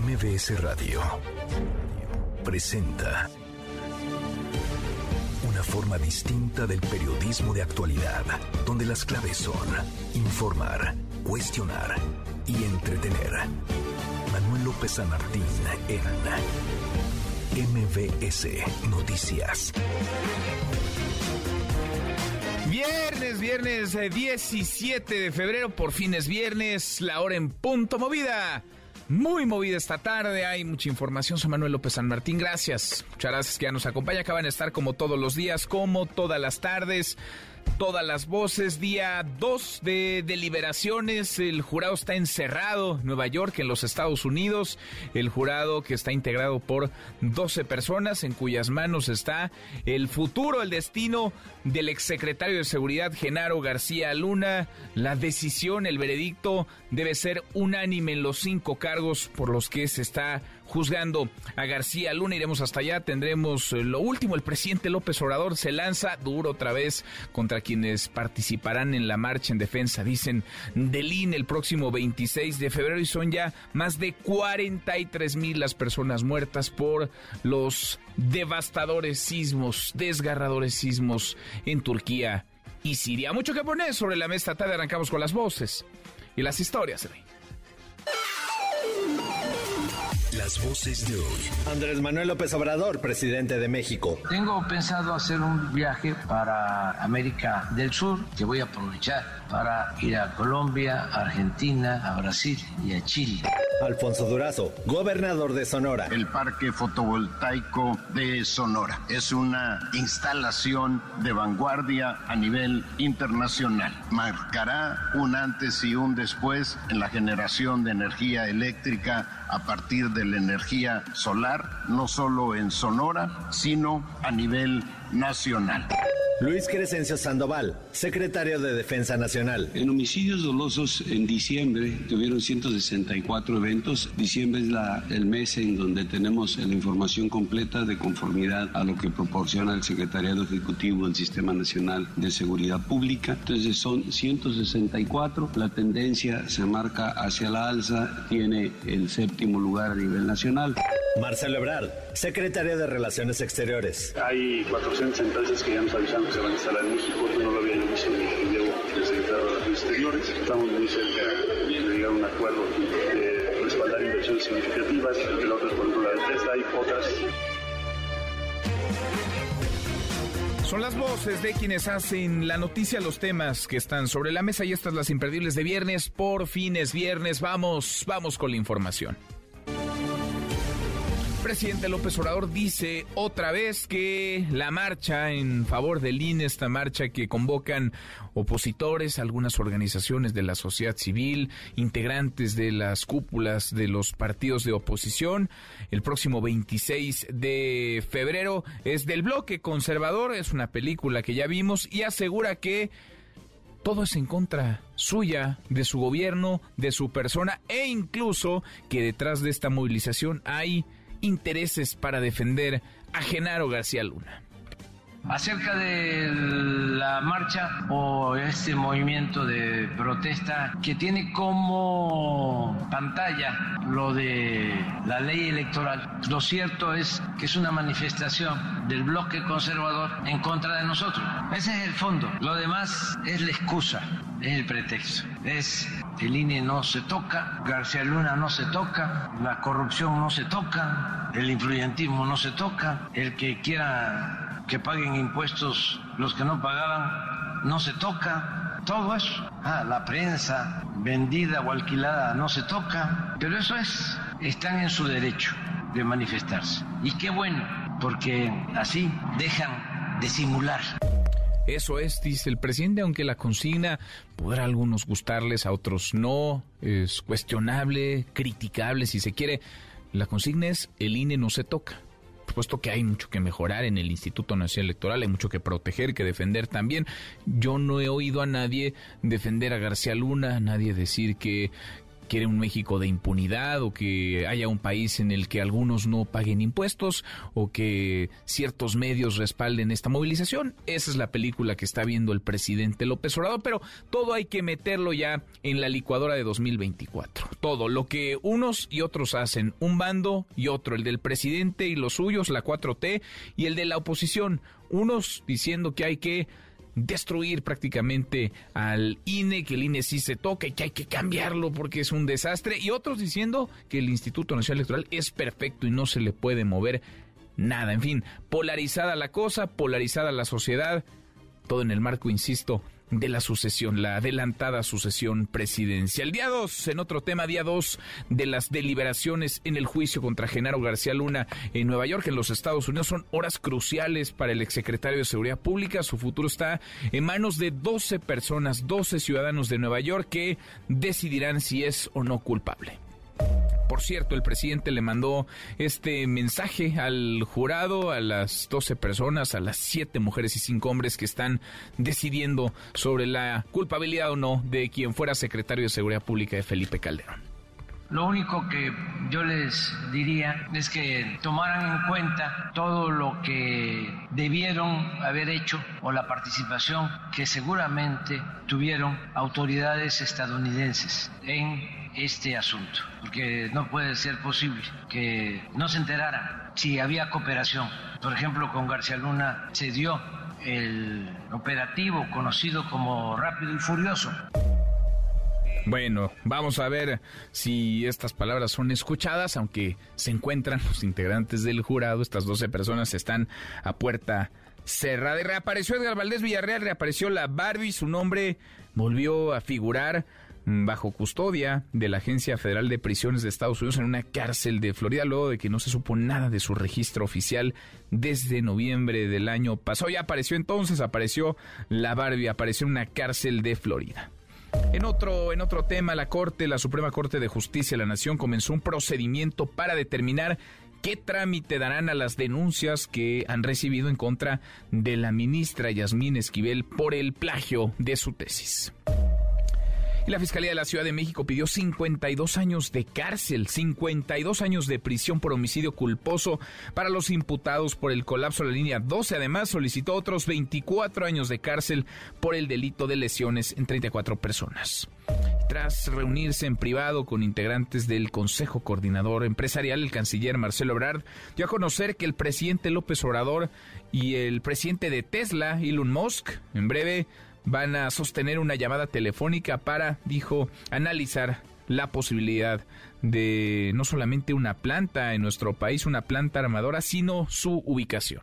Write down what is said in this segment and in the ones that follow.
MBS Radio presenta una forma distinta del periodismo de actualidad, donde las claves son informar, cuestionar y entretener. Manuel López San Martín en MBS Noticias. Viernes, viernes 17 de febrero, por fin es viernes, la hora en punto movida. Muy movida esta tarde, hay mucha información. Soy Manuel López San Martín, gracias. Muchas gracias que ya nos acompaña. Acaban de estar como todos los días, como todas las tardes todas las voces. Día 2 de deliberaciones. El jurado está encerrado en Nueva York, en los Estados Unidos. El jurado que está integrado por 12 personas, en cuyas manos está el futuro, el destino del exsecretario de Seguridad, Genaro García Luna. La decisión, el veredicto debe ser unánime en los cinco cargos por los que se está juzgando a García Luna. Iremos hasta allá, tendremos eh, lo último. El presidente López Obrador se lanza duro otra vez contra quienes participarán en la marcha en defensa, dicen, del INE el próximo 26 de febrero y son ya más de 43 mil las personas muertas por los devastadores sismos, desgarradores sismos en Turquía y Siria. Mucho que poner sobre la mesa tarde, arrancamos con las voces y las historias. Las voces de hoy. Andrés Manuel López Obrador, presidente de México. Tengo pensado hacer un viaje para América del Sur, que voy a aprovechar para ir a Colombia, Argentina, a Brasil y a Chile. Alfonso Durazo, gobernador de Sonora. El Parque Fotovoltaico de Sonora es una instalación de vanguardia a nivel internacional. Marcará un antes y un después en la generación de energía eléctrica a partir de energía solar, no solo en Sonora, sino a nivel nacional. Luis Crescencio Sandoval, secretario de Defensa Nacional. En homicidios dolosos en diciembre tuvieron 164 eventos. Diciembre es la, el mes en donde tenemos la información completa de conformidad a lo que proporciona el Secretariado Ejecutivo del Sistema Nacional de Seguridad Pública. Entonces son 164. La tendencia se marca hacia la alza. Tiene el séptimo lugar a nivel nacional. Marcelo Ebrard, secretario de Relaciones Exteriores. Hay 400 empresas que ya nos avisaron que se van a instalar en México, no lo había dicho mi llevo el secretario de Relaciones Exteriores. Estamos muy cerca de llegar a un acuerdo de respaldar inversiones significativas, entre otras, por ejemplo, la de Tesla y otras. Son las voces de quienes hacen la noticia, los temas que están sobre la mesa y estas las imperdibles de viernes. Por fines viernes, vamos, vamos con la información presidente López Obrador dice otra vez que la marcha en favor del INE, esta marcha que convocan opositores, algunas organizaciones de la sociedad civil, integrantes de las cúpulas de los partidos de oposición, el próximo 26 de febrero es del bloque conservador, es una película que ya vimos y asegura que todo es en contra suya, de su gobierno, de su persona e incluso que detrás de esta movilización hay intereses para defender a Genaro García Luna. Acerca de la marcha o este movimiento de protesta que tiene como pantalla lo de la ley electoral, lo cierto es que es una manifestación del bloque conservador en contra de nosotros. Ese es el fondo. Lo demás es la excusa, es el pretexto. Es el INE no se toca, García Luna no se toca, la corrupción no se toca, el influyentismo no se toca, el que quiera que paguen impuestos los que no pagaban, no se toca, todo eso. Ah, la prensa vendida o alquilada no se toca, pero eso es, están en su derecho de manifestarse. Y qué bueno, porque así dejan de simular. Eso es, dice el presidente, aunque la consigna podrá a algunos gustarles, a otros no, es cuestionable, criticable si se quiere. La consigna es el INE no se toca supuesto que hay mucho que mejorar en el Instituto Nacional Electoral, hay mucho que proteger, que defender también. Yo no he oído a nadie defender a García Luna, a nadie decir que quiere un México de impunidad o que haya un país en el que algunos no paguen impuestos o que ciertos medios respalden esta movilización. Esa es la película que está viendo el presidente López Obrador, pero todo hay que meterlo ya en la licuadora de 2024. Todo, lo que unos y otros hacen, un bando y otro, el del presidente y los suyos, la 4T, y el de la oposición, unos diciendo que hay que destruir prácticamente al INE, que el INE sí se y que hay que cambiarlo porque es un desastre, y otros diciendo que el Instituto Nacional Electoral es perfecto y no se le puede mover nada. En fin, polarizada la cosa, polarizada la sociedad, todo en el marco, insisto, de la sucesión, la adelantada sucesión presidencial. Día 2, en otro tema, día 2 de las deliberaciones en el juicio contra Genaro García Luna en Nueva York, en los Estados Unidos. Son horas cruciales para el exsecretario de Seguridad Pública. Su futuro está en manos de 12 personas, 12 ciudadanos de Nueva York que decidirán si es o no culpable. Por cierto, el presidente le mandó este mensaje al jurado, a las 12 personas, a las 7 mujeres y 5 hombres que están decidiendo sobre la culpabilidad o no de quien fuera secretario de Seguridad Pública de Felipe Calderón. Lo único que yo les diría es que tomaran en cuenta todo lo que debieron haber hecho o la participación que seguramente tuvieron autoridades estadounidenses en este asunto, porque no puede ser posible que no se enteraran si había cooperación. Por ejemplo, con García Luna se dio el operativo conocido como Rápido y Furioso. Bueno, vamos a ver si estas palabras son escuchadas, aunque se encuentran los integrantes del jurado, estas 12 personas están a puerta cerrada. reapareció Edgar Valdés Villarreal, reapareció la Barbie, su nombre volvió a figurar bajo custodia de la Agencia Federal de Prisiones de Estados Unidos en una cárcel de Florida, luego de que no se supo nada de su registro oficial desde noviembre del año pasado. Ya apareció entonces, apareció la Barbie, apareció en una cárcel de Florida. En otro, en otro tema, la Corte, la Suprema Corte de Justicia de la Nación comenzó un procedimiento para determinar qué trámite darán a las denuncias que han recibido en contra de la ministra Yasmín Esquivel por el plagio de su tesis. Y la Fiscalía de la Ciudad de México pidió 52 años de cárcel, 52 años de prisión por homicidio culposo para los imputados por el colapso de la línea 12. Además, solicitó otros 24 años de cárcel por el delito de lesiones en 34 personas. Tras reunirse en privado con integrantes del Consejo Coordinador Empresarial, el canciller Marcelo Ebrard dio a conocer que el presidente López Obrador y el presidente de Tesla, Elon Musk, en breve van a sostener una llamada telefónica para, dijo, analizar la posibilidad de no solamente una planta en nuestro país, una planta armadora, sino su ubicación.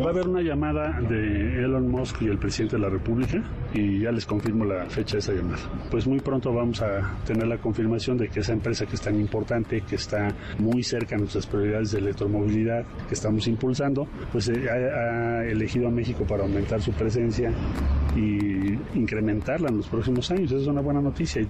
Va a haber una llamada de Elon Musk y el presidente de la República y ya les confirmo la fecha de esa llamada. Pues muy pronto vamos a tener la confirmación de que esa empresa que es tan importante, que está muy cerca de nuestras prioridades de electromovilidad que estamos impulsando, pues eh, ha, elegido a México para aumentar su presencia y incrementarla en los próximos años. Esa es una buena noticia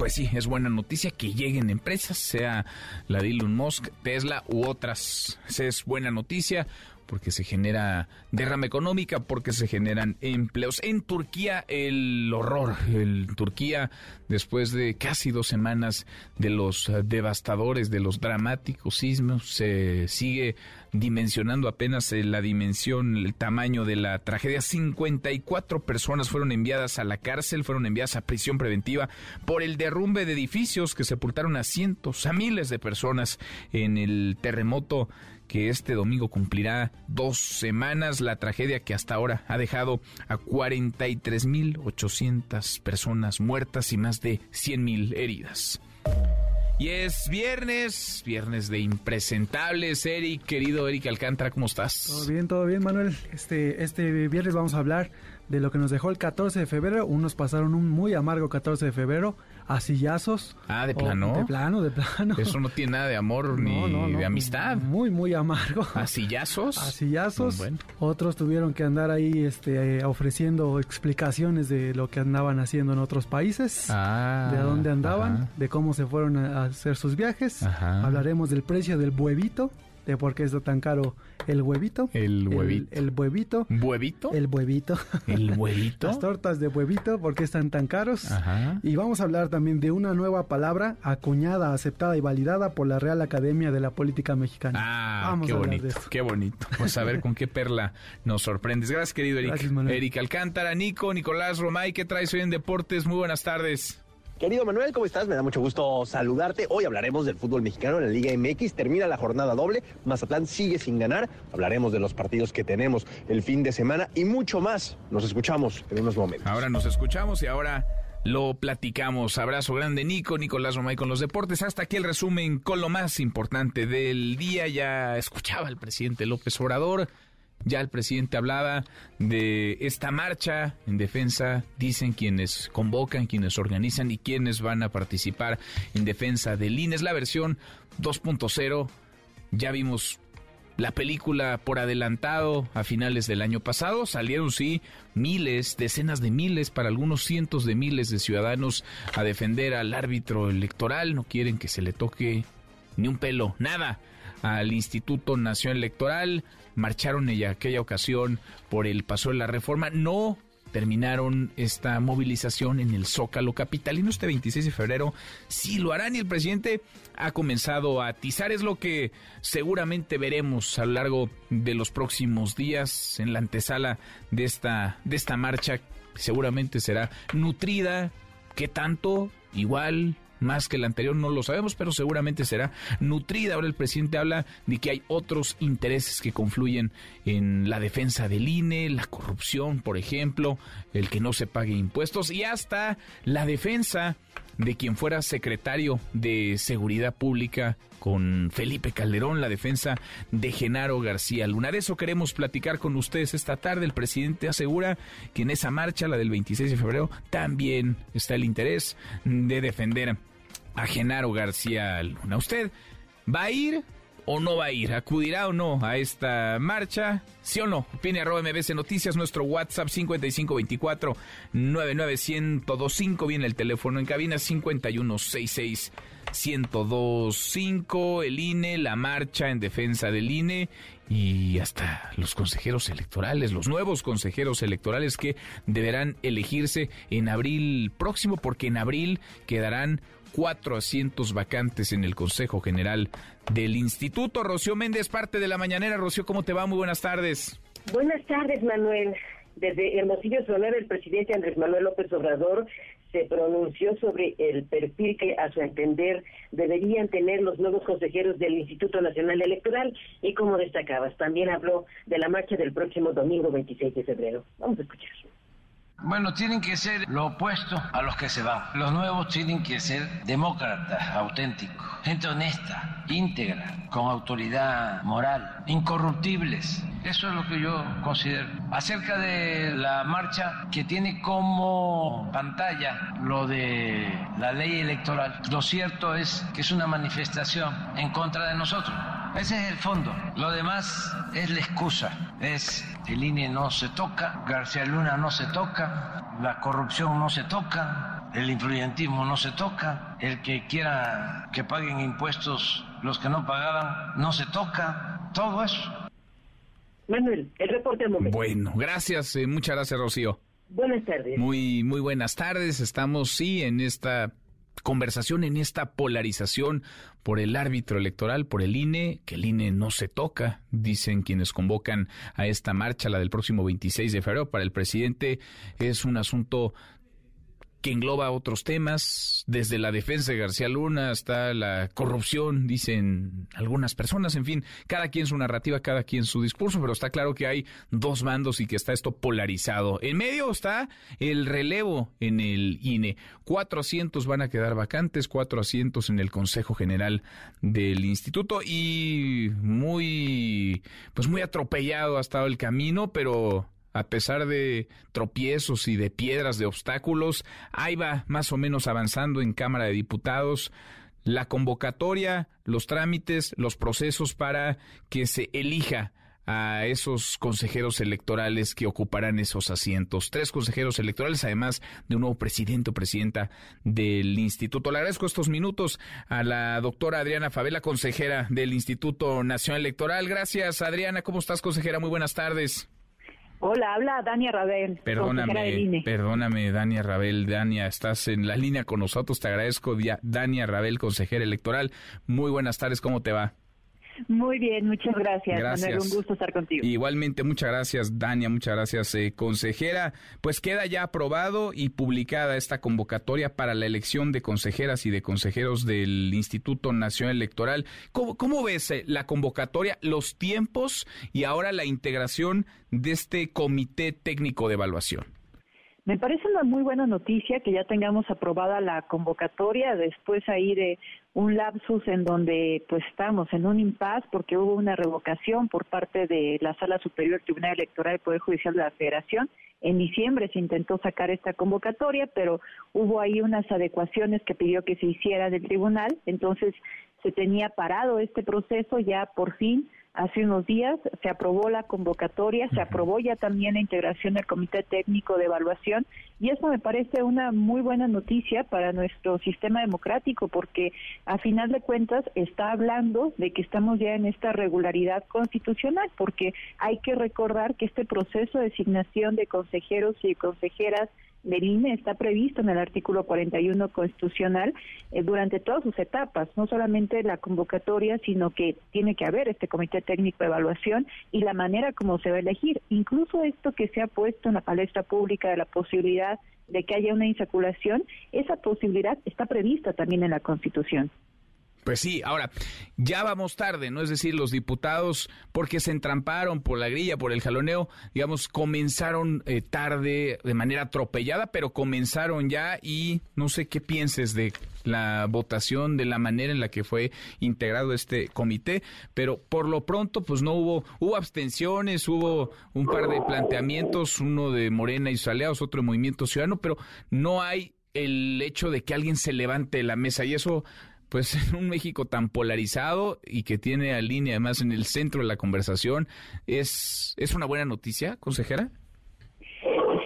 pues sí, es buena noticia que lleguen empresas, sea la de Elon Musk, Tesla u otras. Esa es buena noticia porque se genera derrama económica, porque se generan empleos. En Turquía el horror, en Turquía después de casi dos semanas de los devastadores, de los dramáticos sismos, se sigue dimensionando apenas eh, la dimensión, el tamaño de la tragedia. 54 personas fueron enviadas a la cárcel, fueron enviadas a prisión preventiva por el derrumbe de edificios que sepultaron a cientos, a miles de personas en el terremoto que este domingo cumplirá dos semanas, la tragedia que hasta ahora ha dejado a 43.800 personas muertas y más de 100.000 heridas. Y es viernes, viernes de impresentables. Eric, querido Eric Alcántara, ¿cómo estás? Todo bien, todo bien, Manuel. Este, este viernes vamos a hablar de lo que nos dejó el 14 de febrero. Unos pasaron un muy amargo 14 de febrero a sillazos. Ah, de plano. De plano, de plano. Eso no tiene nada de amor ni de amistad. Muy, muy amargo. ¿A sillazos? A sillazos. Otros tuvieron que andar ahí este, ofreciendo explicaciones de lo que andaban haciendo en otros países. Ah, de dónde andaban, de cómo se fueron a hacer sus viajes. Hablaremos del precio del huevito de por qué está tan caro el huevito. El huevito. El, huevito. ¿Huevito? El huevito. El huevito. Las tortas de huevito, ¿por qué están tan caros? Ajá. Y vamos a hablar también de una nueva palabra acuñada, aceptada y validada por la Real Academia de la Política Mexicana. Ah, Vamos qué a de bonito, esto. qué bonito. Pues a ver con qué perla nos sorprendes. Gracias, querido Eric. Gracias. Eric Alcántara, Nico, Nicolás Romay, ¿qué traes hoy en Deportes? Muy buenas tardes. Querido Manuel, ¿cómo estás? Me da mucho gusto saludarte. Hoy hablaremos del fútbol mexicano en la Liga MX. Termina la jornada doble. Mazatlán sigue sin ganar. Hablaremos de los partidos que tenemos el fin de semana y mucho más. Nos escuchamos en unos momentos. Ahora nos escuchamos y ahora lo platicamos. Abrazo grande, Nico, Nicolás Romay con los deportes. Hasta aquí el resumen con lo más importante del día. Ya escuchaba el presidente López Obrador. Ya el presidente hablaba de esta marcha en defensa, dicen quienes convocan, quienes organizan y quienes van a participar en defensa del INE. Es la versión 2.0. Ya vimos la película por adelantado a finales del año pasado. Salieron, sí, miles, decenas de miles, para algunos cientos de miles de ciudadanos a defender al árbitro electoral. No quieren que se le toque ni un pelo, nada al Instituto Nacional Electoral. Marcharon en aquella ocasión por el paso de la reforma. No terminaron esta movilización en el Zócalo Capitalino este 26 de febrero. Sí lo harán y el presidente ha comenzado a atizar. Es lo que seguramente veremos a lo largo de los próximos días en la antesala de esta, de esta marcha. Seguramente será nutrida. ¿Qué tanto? Igual, más que la anterior no lo sabemos, pero seguramente será nutrida. Ahora el presidente habla de que hay otros intereses que confluyen en la defensa del INE, la corrupción, por ejemplo, el que no se pague impuestos y hasta la defensa de quien fuera secretario de Seguridad Pública con Felipe Calderón, la defensa de Genaro García Luna. De eso queremos platicar con ustedes esta tarde. El presidente asegura que en esa marcha, la del 26 de febrero, también está el interés de defender a Genaro García Luna. ¿Usted va a ir o no va a ir? ¿Acudirá o no a esta marcha? ¿Sí o no? Opine arroba MBC Noticias, nuestro WhatsApp 5524 99125. Viene el teléfono en cabina 5166 1025. El INE, la marcha en defensa del INE y hasta los consejeros electorales, los nuevos consejeros electorales que deberán elegirse en abril próximo, porque en abril quedarán cuatro asientos vacantes en el Consejo General del Instituto. Rocío Méndez, parte de la mañanera. Rocío, ¿cómo te va? Muy buenas tardes. Buenas tardes, Manuel. Desde Hermosillo, Sonora, el presidente Andrés Manuel López Obrador se pronunció sobre el perfil que, a su entender, deberían tener los nuevos consejeros del Instituto Nacional Electoral y, como destacabas, también habló de la marcha del próximo domingo 26 de febrero. Vamos a escuchar. Bueno, tienen que ser lo opuesto a los que se van. Los nuevos tienen que ser demócratas, auténticos, gente honesta, íntegra, con autoridad moral, incorruptibles. Eso es lo que yo considero. Acerca de la marcha que tiene como pantalla lo de la ley electoral, lo cierto es que es una manifestación en contra de nosotros. Ese es el fondo. Lo demás es la excusa. Es el INE no se toca, García Luna no se toca, la corrupción no se toca, el influyentismo no se toca, el que quiera que paguen impuestos los que no pagaban no se toca, todo eso. Manuel, el reporte al momento. Bueno, gracias, eh, muchas gracias, Rocío. Buenas tardes. Muy, muy buenas tardes. Estamos, sí, en esta conversación, en esta polarización por el árbitro electoral, por el INE, que el INE no se toca, dicen quienes convocan a esta marcha, la del próximo 26 de febrero. Para el presidente es un asunto que engloba otros temas, desde la defensa de García Luna hasta la corrupción, dicen algunas personas, en fin, cada quien su narrativa, cada quien su discurso, pero está claro que hay dos bandos y que está esto polarizado. En medio está el relevo en el INE. Cuatro asientos van a quedar vacantes, cuatro asientos en el Consejo General del Instituto y muy, pues muy atropellado ha estado el camino, pero a pesar de tropiezos y de piedras, de obstáculos, ahí va más o menos avanzando en Cámara de Diputados la convocatoria, los trámites, los procesos para que se elija a esos consejeros electorales que ocuparán esos asientos. Tres consejeros electorales, además de un nuevo presidente o presidenta del instituto. Le agradezco estos minutos a la doctora Adriana Favela, consejera del Instituto Nacional Electoral. Gracias, Adriana. ¿Cómo estás, consejera? Muy buenas tardes. Hola, habla Dania Rabel. Perdóname, perdóname, Dania Rabel. Dania, estás en la línea con nosotros. Te agradezco, Dania Rabel, consejera electoral. Muy buenas tardes, ¿cómo te va? Muy bien, muchas gracias, gracias. un gusto estar contigo. Igualmente, muchas gracias, Dania, muchas gracias, eh, consejera. Pues queda ya aprobado y publicada esta convocatoria para la elección de consejeras y de consejeros del Instituto Nacional Electoral. ¿Cómo, cómo ves eh, la convocatoria, los tiempos y ahora la integración de este comité técnico de evaluación? Me parece una muy buena noticia que ya tengamos aprobada la convocatoria después ahí de un lapsus en donde pues estamos en un impas porque hubo una revocación por parte de la Sala Superior Tribunal Electoral del Poder Judicial de la Federación. En diciembre se intentó sacar esta convocatoria, pero hubo ahí unas adecuaciones que pidió que se hiciera del tribunal, entonces se tenía parado este proceso ya por fin Hace unos días se aprobó la convocatoria, se aprobó ya también la integración del Comité Técnico de Evaluación y eso me parece una muy buena noticia para nuestro sistema democrático porque a final de cuentas está hablando de que estamos ya en esta regularidad constitucional porque hay que recordar que este proceso de designación de consejeros y consejeras del INE está previsto en el artículo 41 constitucional eh, durante todas sus etapas, no solamente la convocatoria, sino que tiene que haber este comité técnico de evaluación y la manera como se va a elegir. Incluso esto que se ha puesto en la palestra pública de la posibilidad de que haya una insaculación, esa posibilidad está prevista también en la Constitución. Pues sí, ahora, ya vamos tarde, ¿no? Es decir, los diputados, porque se entramparon por la grilla, por el jaloneo, digamos, comenzaron eh, tarde, de manera atropellada, pero comenzaron ya y no sé qué pienses de la votación, de la manera en la que fue integrado este comité, pero por lo pronto, pues no hubo, hubo abstenciones, hubo un par de planteamientos, uno de Morena y sus aliados, otro de Movimiento Ciudadano, pero no hay el hecho de que alguien se levante de la mesa y eso pues en un México tan polarizado y que tiene a línea además en el centro de la conversación, ¿es, es una buena noticia, consejera?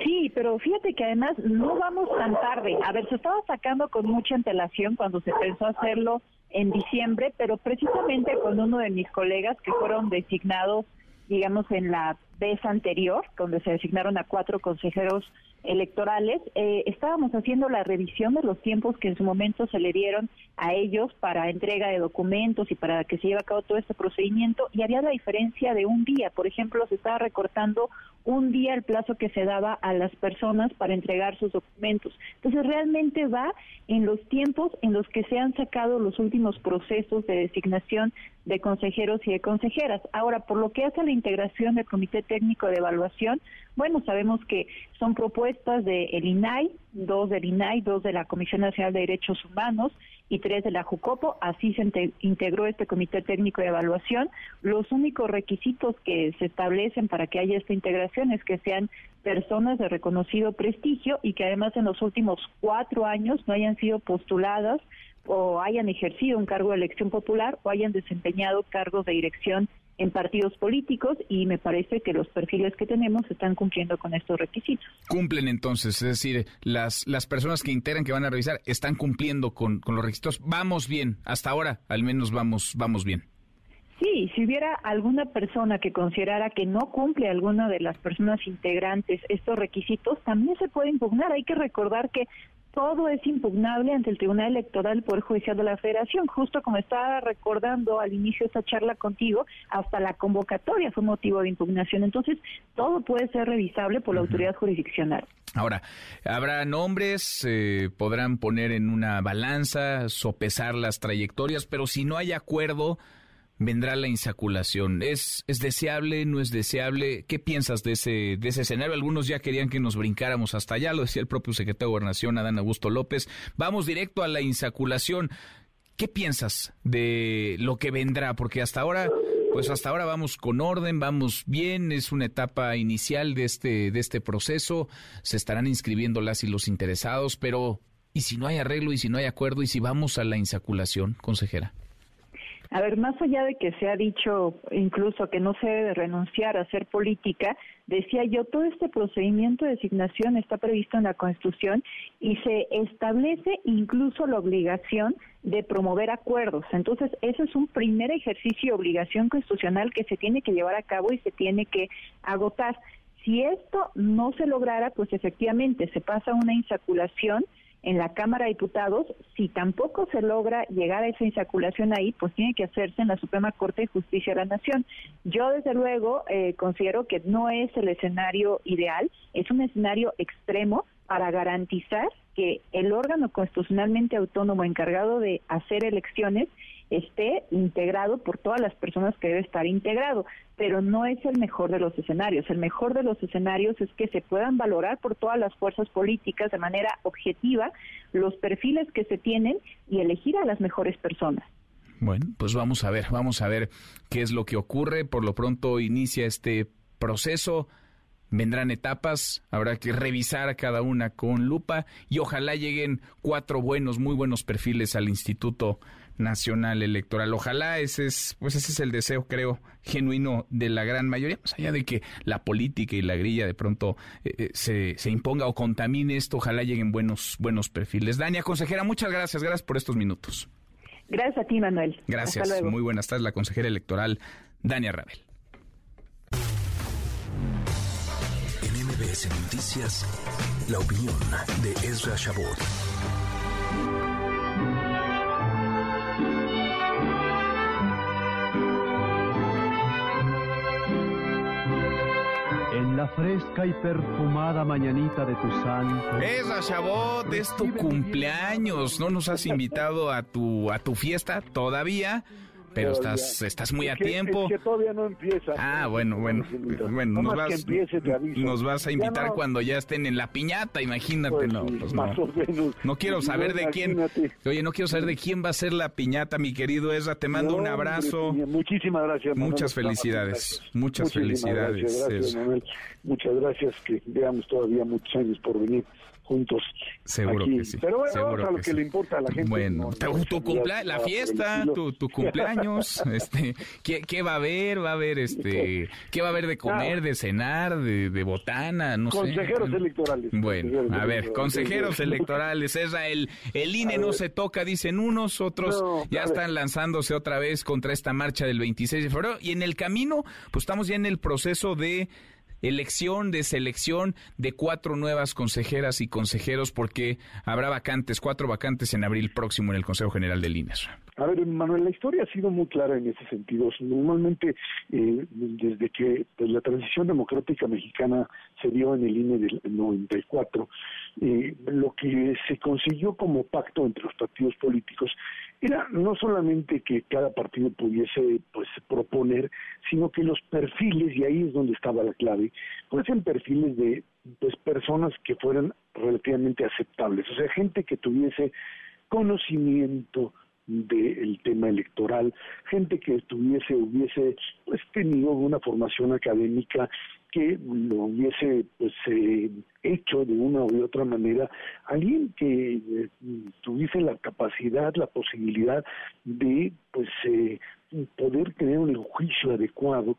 Sí, pero fíjate que además no vamos tan tarde. A ver, se estaba sacando con mucha antelación cuando se pensó hacerlo en diciembre, pero precisamente con uno de mis colegas que fueron designados, digamos, en la vez anterior, donde se designaron a cuatro consejeros electorales, eh, estábamos haciendo la revisión de los tiempos que en su momento se le dieron a ellos para entrega de documentos y para que se lleve a cabo todo este procedimiento y había la diferencia de un día. Por ejemplo, se estaba recortando un día el plazo que se daba a las personas para entregar sus documentos. Entonces, realmente va en los tiempos en los que se han sacado los últimos procesos de designación de consejeros y de consejeras. Ahora, por lo que hace a la integración del Comité Técnico de Evaluación, bueno, sabemos que son propuestas del el INAI, dos del INAI, dos de la Comisión Nacional de Derechos Humanos y tres de la JUCOPO. Así se integró este Comité Técnico de Evaluación. Los únicos requisitos que se establecen para que haya esta integración es que sean personas de reconocido prestigio y que además en los últimos cuatro años no hayan sido postuladas o hayan ejercido un cargo de elección popular o hayan desempeñado cargos de dirección en partidos políticos y me parece que los perfiles que tenemos están cumpliendo con estos requisitos. Cumplen entonces, es decir, las, las personas que integran, que van a revisar, están cumpliendo con, con los requisitos. Vamos bien, hasta ahora al menos vamos, vamos bien. Sí, si hubiera alguna persona que considerara que no cumple alguna de las personas integrantes estos requisitos, también se puede impugnar. Hay que recordar que todo es impugnable ante el Tribunal Electoral Poder Judicial de la Federación. Justo como estaba recordando al inicio de esta charla contigo, hasta la convocatoria fue motivo de impugnación. Entonces, todo puede ser revisable por la autoridad jurisdiccional. Ahora, habrá nombres, eh, podrán poner en una balanza, sopesar las trayectorias, pero si no hay acuerdo, vendrá la insaculación. ¿Es, ¿Es deseable? ¿No es deseable? ¿Qué piensas de ese, de ese escenario? Algunos ya querían que nos brincáramos hasta allá, lo decía el propio secretario de Gobernación, Adán Augusto López. Vamos directo a la insaculación. ¿Qué piensas de lo que vendrá? Porque hasta ahora, pues hasta ahora vamos con orden, vamos bien, es una etapa inicial de este, de este proceso, se estarán inscribiendo las y los interesados, pero ¿y si no hay arreglo y si no hay acuerdo y si vamos a la insaculación, consejera? A ver, más allá de que se ha dicho incluso que no se debe renunciar a hacer política, decía yo, todo este procedimiento de designación está previsto en la Constitución y se establece incluso la obligación de promover acuerdos. Entonces, eso es un primer ejercicio obligación constitucional que se tiene que llevar a cabo y se tiene que agotar. Si esto no se lograra, pues efectivamente se pasa una insaculación en la Cámara de Diputados, si tampoco se logra llegar a esa insaculación ahí, pues tiene que hacerse en la Suprema Corte de Justicia de la Nación. Yo, desde luego, eh, considero que no es el escenario ideal, es un escenario extremo para garantizar que el órgano constitucionalmente autónomo encargado de hacer elecciones esté integrado por todas las personas que debe estar integrado, pero no es el mejor de los escenarios. El mejor de los escenarios es que se puedan valorar por todas las fuerzas políticas de manera objetiva los perfiles que se tienen y elegir a las mejores personas. Bueno, pues vamos a ver, vamos a ver qué es lo que ocurre. Por lo pronto inicia este proceso. Vendrán etapas, habrá que revisar cada una con lupa y ojalá lleguen cuatro buenos, muy buenos perfiles al Instituto Nacional Electoral. Ojalá ese es, pues ese es el deseo, creo, genuino de la gran mayoría, más allá de que la política y la grilla de pronto eh, eh, se, se, imponga o contamine esto, ojalá lleguen buenos, buenos perfiles. Dania, consejera, muchas gracias, gracias por estos minutos. Gracias a ti, Manuel. Gracias, muy buenas tardes, la consejera electoral, Dania Rabel. En MBS Noticias, la opinión de Ezra Shabot. La fresca y perfumada mañanita de tu santo. Esa Chabot, es tu cumpleaños. No nos has invitado a tu a tu fiesta todavía. Pero estás, estás muy a tiempo. Es que todavía no empieza. Ah, bueno, bueno. bueno nos, vas, nos vas a invitar cuando ya estén en la piñata, imagínate, pues no. Pues no. no quiero saber de quién. Oye, no quiero saber de quién va a ser la piñata, mi querido Ezra. Te mando un abrazo. Muchísimas gracias. Muchas felicidades. Muchas felicidades. Gracias, Muchas gracias. Que veamos todavía muchos años por venir juntos. Seguro que sí. Pero bueno, seguro a lo que, sí. le importa a la gente. Bueno, tu, cumpleaños, la fiesta, tu, tu, cumpleaños, este, ¿qué, ¿qué, va a haber? Va a haber, este, ¿qué va a haber de comer, de cenar, de, de botana? No consejeros sé. electorales. Bueno, a ver, consejeros electorales. Esa, el, el INE no se toca, dicen unos, otros no, ya están lanzándose otra vez contra esta marcha del 26 de febrero. Y en el camino, pues estamos ya en el proceso de elección de selección de cuatro nuevas consejeras y consejeros porque habrá vacantes, cuatro vacantes en abril próximo en el Consejo General del INES. A ver, Manuel, la historia ha sido muy clara en ese sentido. Normalmente, eh, desde que la transición democrática mexicana se dio en el INE del 94, eh, lo que se consiguió como pacto entre los partidos políticos era no solamente que cada partido pudiese pues proponer, sino que los perfiles, y ahí es donde estaba la clave, fuesen perfiles de pues personas que fueran relativamente aceptables, o sea, gente que tuviese conocimiento, del tema electoral, gente que estuviese, hubiese pues tenido una formación académica que lo hubiese pues eh, hecho de una u otra manera, alguien que eh, tuviese la capacidad, la posibilidad de pues eh, poder tener un juicio adecuado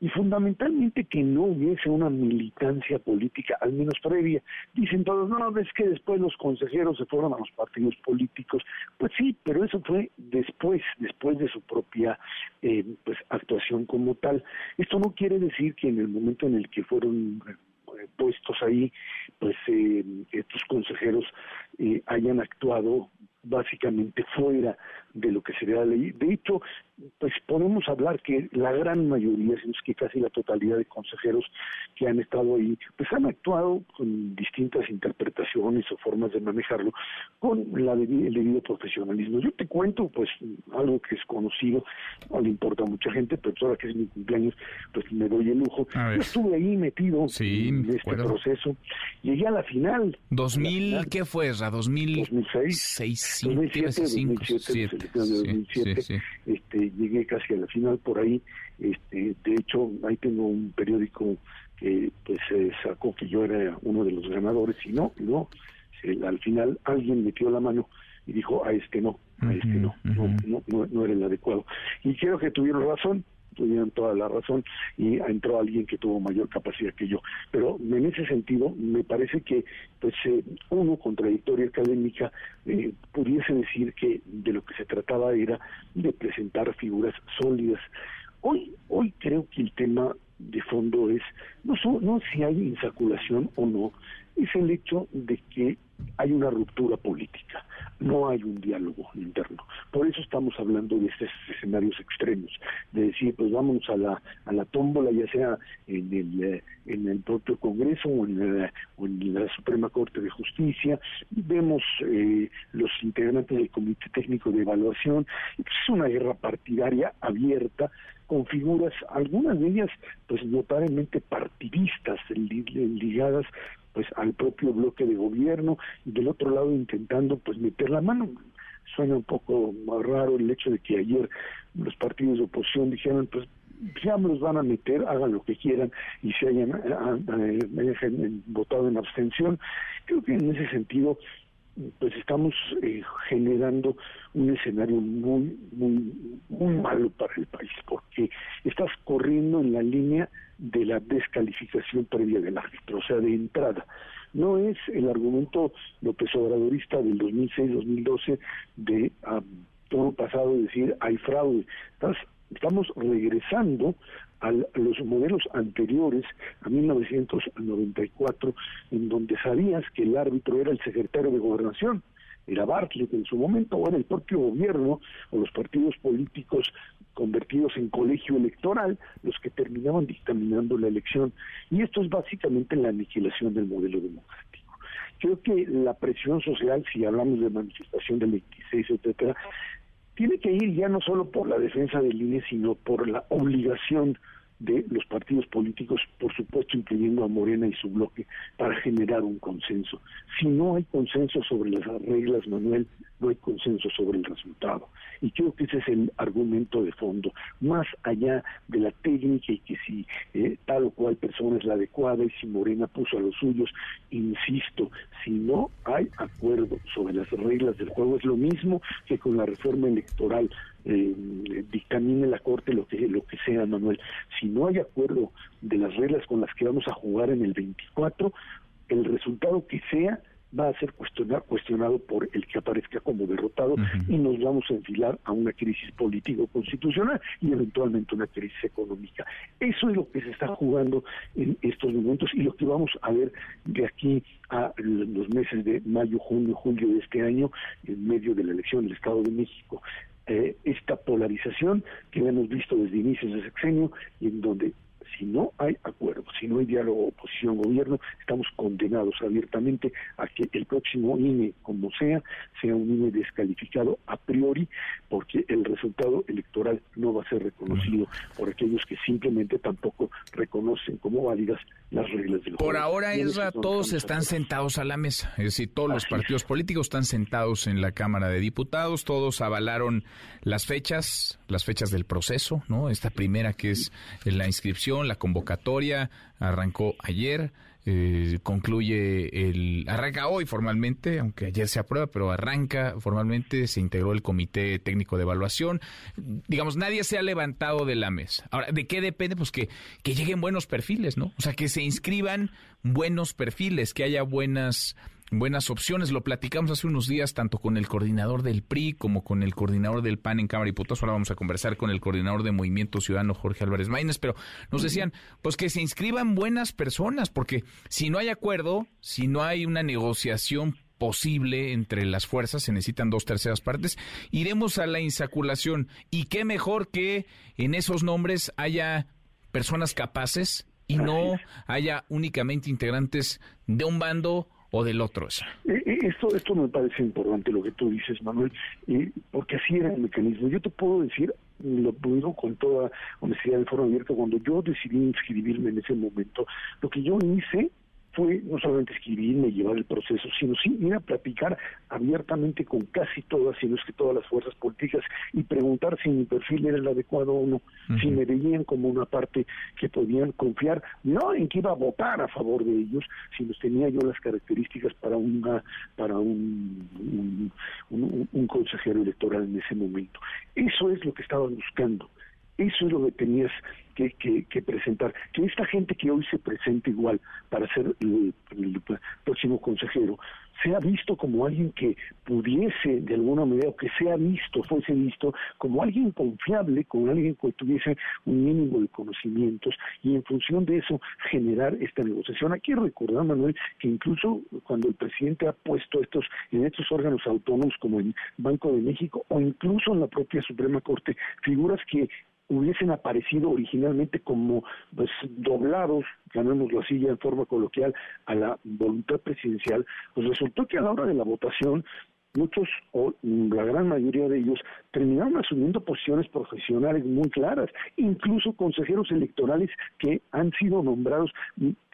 y fundamentalmente que no hubiese una militancia política, al menos previa. Dicen todos, no, es que después los consejeros se fueron a los partidos políticos. Pues sí, pero eso fue después, después de su propia eh, pues actuación como tal. Esto no quiere decir que en el momento en el que fueron eh, puestos ahí, pues eh, estos consejeros eh, hayan actuado básicamente fuera de lo que sería la ley. De hecho, pues podemos hablar que la gran mayoría, si no es que casi la totalidad de consejeros que han estado ahí, pues han actuado con distintas interpretaciones o formas de manejarlo con la el debido profesionalismo. Yo te cuento, pues, algo que es conocido, no le importa a mucha gente, pero ahora que es mi cumpleaños, pues me doy el lujo. Yo estuve ahí metido en este proceso, llegué a la final. ¿2000 qué fue, Ra? ¿2006? 2006. 2007, 2007, este, llegué casi a la final por ahí. Este, de hecho, ahí tengo un periódico que pues se sacó que yo era uno de los ganadores y no, no, al final alguien metió la mano y dijo a este no, a este no, no, no, no, era el adecuado. Y creo que tuvieron razón, tuvieron toda la razón y entró alguien que tuvo mayor capacidad que yo. Pero en ese sentido, me parece que pues eh, uno, contradictoria académica, eh, pudiese decir que de lo que se trataba era de presentar figuras sólidas. Hoy, hoy creo que el tema de fondo es no, no si hay insaculación o no, es el hecho de que hay una ruptura política, no hay un diálogo interno. Por eso estamos hablando de estos escenarios extremos, de decir, pues vámonos a la, a la tómbola, ya sea en el, eh, en el propio Congreso o en, la, o en la Suprema Corte de Justicia, vemos eh, los integrantes del Comité Técnico de Evaluación, es una guerra partidaria abierta con figuras, algunas de ellas pues notablemente partidistas, ligadas pues al propio bloque de gobierno y del otro lado intentando pues meter la mano suena un poco más raro el hecho de que ayer los partidos de oposición dijeran pues ya me los van a meter, hagan lo que quieran y se hayan eh, eh, votado en abstención. Creo que en ese sentido pues estamos eh, generando un escenario muy, muy, muy malo para el país, porque estás corriendo en la línea de la descalificación previa del árbitro, o sea, de entrada. No es el argumento López Obradorista del 2006-2012 de ah, todo pasado decir hay fraude. Estás, estamos regresando a los modelos anteriores, a 1994, en donde sabías que el árbitro era el secretario de gobernación, era Bartlett en su momento, o era el propio gobierno o los partidos políticos convertidos en colegio electoral los que terminaban dictaminando la elección. Y esto es básicamente la aniquilación del modelo democrático. Creo que la presión social, si hablamos de manifestación del 26, etcétera, tiene que ir ya no solo por la defensa del INE, sino por la obligación de los partidos políticos, por supuesto incluyendo a Morena y su bloque, para generar un consenso. Si no hay consenso sobre las reglas, Manuel, no hay consenso sobre el resultado. Y creo que ese es el argumento de fondo, más allá de la técnica y que si eh, tal o cual persona es la adecuada y si Morena puso a los suyos, insisto, si no hay acuerdo sobre las reglas del juego, es lo mismo que con la reforma electoral eh, dictamine la Corte lo que, lo que sea, Manuel. Si no hay acuerdo de las reglas con las que vamos a jugar en el 24, el resultado que sea va a ser cuestionado por el que aparezca como derrotado y nos vamos a enfilar a una crisis político-constitucional y eventualmente una crisis económica. Eso es lo que se está jugando en estos momentos y lo que vamos a ver de aquí a los meses de mayo, junio, julio de este año en medio de la elección del Estado de México. Eh, esta polarización que hemos visto desde inicios de sexenio y en donde si no hay acuerdo, si no hay diálogo oposición-gobierno, estamos condenados abiertamente a que el próximo INE, como sea, sea un INE descalificado a priori, porque el resultado electoral no va a ser reconocido por aquellos que simplemente tampoco reconocen como válidas las reglas del juego. Por ahora, Ezra, todos están sentados a la mesa, es decir, todos los partidos políticos están sentados en la Cámara de Diputados, todos avalaron las fechas, las fechas del proceso, ¿no? Esta primera que es la inscripción, la convocatoria, arrancó ayer. Eh, concluye el arranca hoy formalmente, aunque ayer se aprueba, pero arranca formalmente, se integró el comité técnico de evaluación. Digamos, nadie se ha levantado de la mesa. Ahora, ¿de qué depende? Pues que, que lleguen buenos perfiles, ¿no? O sea, que se inscriban buenos perfiles, que haya buenas buenas opciones. Lo platicamos hace unos días tanto con el coordinador del PRI como con el coordinador del PAN en Cámara y Diputados. Ahora vamos a conversar con el coordinador de Movimiento Ciudadano, Jorge Álvarez Maínez, pero nos decían, pues que se inscriban buenas personas, porque si no hay acuerdo, si no hay una negociación posible entre las fuerzas, se necesitan dos terceras partes, iremos a la insaculación. Y qué mejor que en esos nombres haya personas capaces y no haya únicamente integrantes de un bando o del otro. Eh, eh, esto, esto me parece importante lo que tú dices, Manuel, porque así era el mecanismo. Yo te puedo decir, lo digo con toda honestidad de forma abierta, cuando yo decidí inscribirme en ese momento, lo que yo hice fue no solamente escribirme y llevar el proceso, sino sí ir a platicar abiertamente con casi todas, si no es que todas las fuerzas políticas y preguntar si mi perfil era el adecuado o no, si me veían como una parte que podían confiar, no en que iba a votar a favor de ellos, sino tenía yo las características para una para un, un consejero electoral en ese momento. Eso es lo que estaban buscando. Eso es lo que tenías que, que, presentar. Que esta gente que hoy se presenta igual para ser el, próximo consejero sea visto como alguien que pudiese de alguna manera, o que sea visto, fuese visto como alguien confiable, como alguien que tuviese un mínimo de conocimientos y en función de eso generar esta negociación. Aquí recordar, Manuel, que incluso cuando el presidente ha puesto estos en estos órganos autónomos como el Banco de México o incluso en la propia Suprema Corte, figuras que hubiesen aparecido originalmente como pues, doblados, llamémoslo así ya en forma coloquial, a la voluntad presidencial, pues resultó que a la hora de la votación muchos o la gran mayoría de ellos terminaron asumiendo posiciones profesionales muy claras, incluso consejeros electorales que han sido nombrados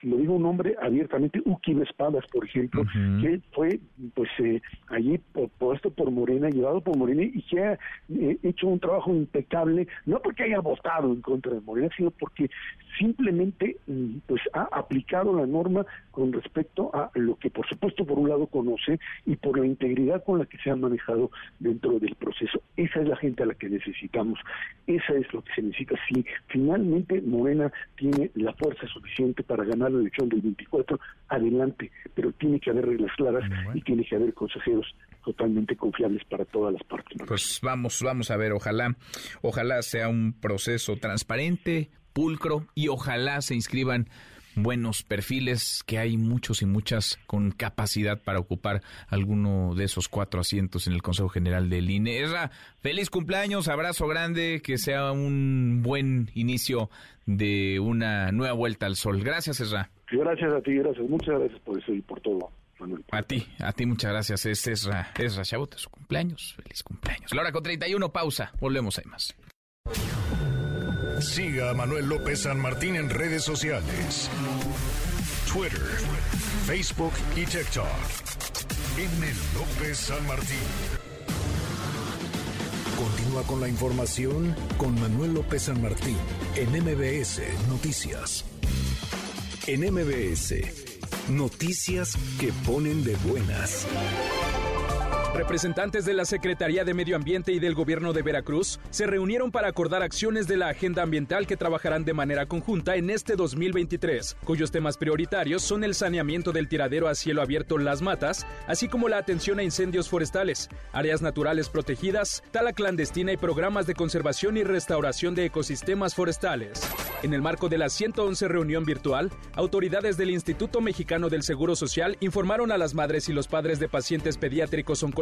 lo digo un nombre abiertamente, Uki Espadas, por ejemplo, que fue pues eh, allí puesto por Morena, llevado por Morena y que ha eh, hecho un trabajo impecable, no porque haya votado en contra de Morena, sino porque simplemente mm, pues ha aplicado la norma con respecto a lo que por supuesto por un lado conoce y por la integridad con la que se ha manejado dentro del proceso. Esa es la gente a la que necesitamos, esa es lo que se necesita. Si finalmente Morena tiene la fuerza suficiente para ganar la elección del 24, adelante, pero tiene que haber reglas claras y tiene que haber consejeros totalmente confiables para todas las partes. Pues vamos, vamos a ver, ojalá, ojalá sea un proceso transparente, pulcro y ojalá se inscriban buenos perfiles, que hay muchos y muchas con capacidad para ocupar alguno de esos cuatro asientos en el Consejo General del INE. feliz cumpleaños, abrazo grande, que sea un buen inicio de una nueva vuelta al sol. Gracias, Esra. Gracias a ti, gracias. Muchas gracias por eso y por todo. Manuel. A ti, a ti muchas gracias. Es Esra, Esra Chabot, su cumpleaños. Feliz cumpleaños. La hora con 31, pausa. Volvemos, hay más. Siga a Manuel López San Martín en redes sociales. Twitter, Facebook y TikTok. M. López San Martín. Continúa con la información con Manuel López San Martín en MBS Noticias. En MBS, noticias que ponen de buenas. Representantes de la Secretaría de Medio Ambiente y del Gobierno de Veracruz se reunieron para acordar acciones de la agenda ambiental que trabajarán de manera conjunta en este 2023, cuyos temas prioritarios son el saneamiento del tiradero a cielo abierto Las Matas, así como la atención a incendios forestales, áreas naturales protegidas, tala clandestina y programas de conservación y restauración de ecosistemas forestales. En el marco de la 111 reunión virtual, autoridades del Instituto Mexicano del Seguro Social informaron a las madres y los padres de pacientes pediátricos oncológicos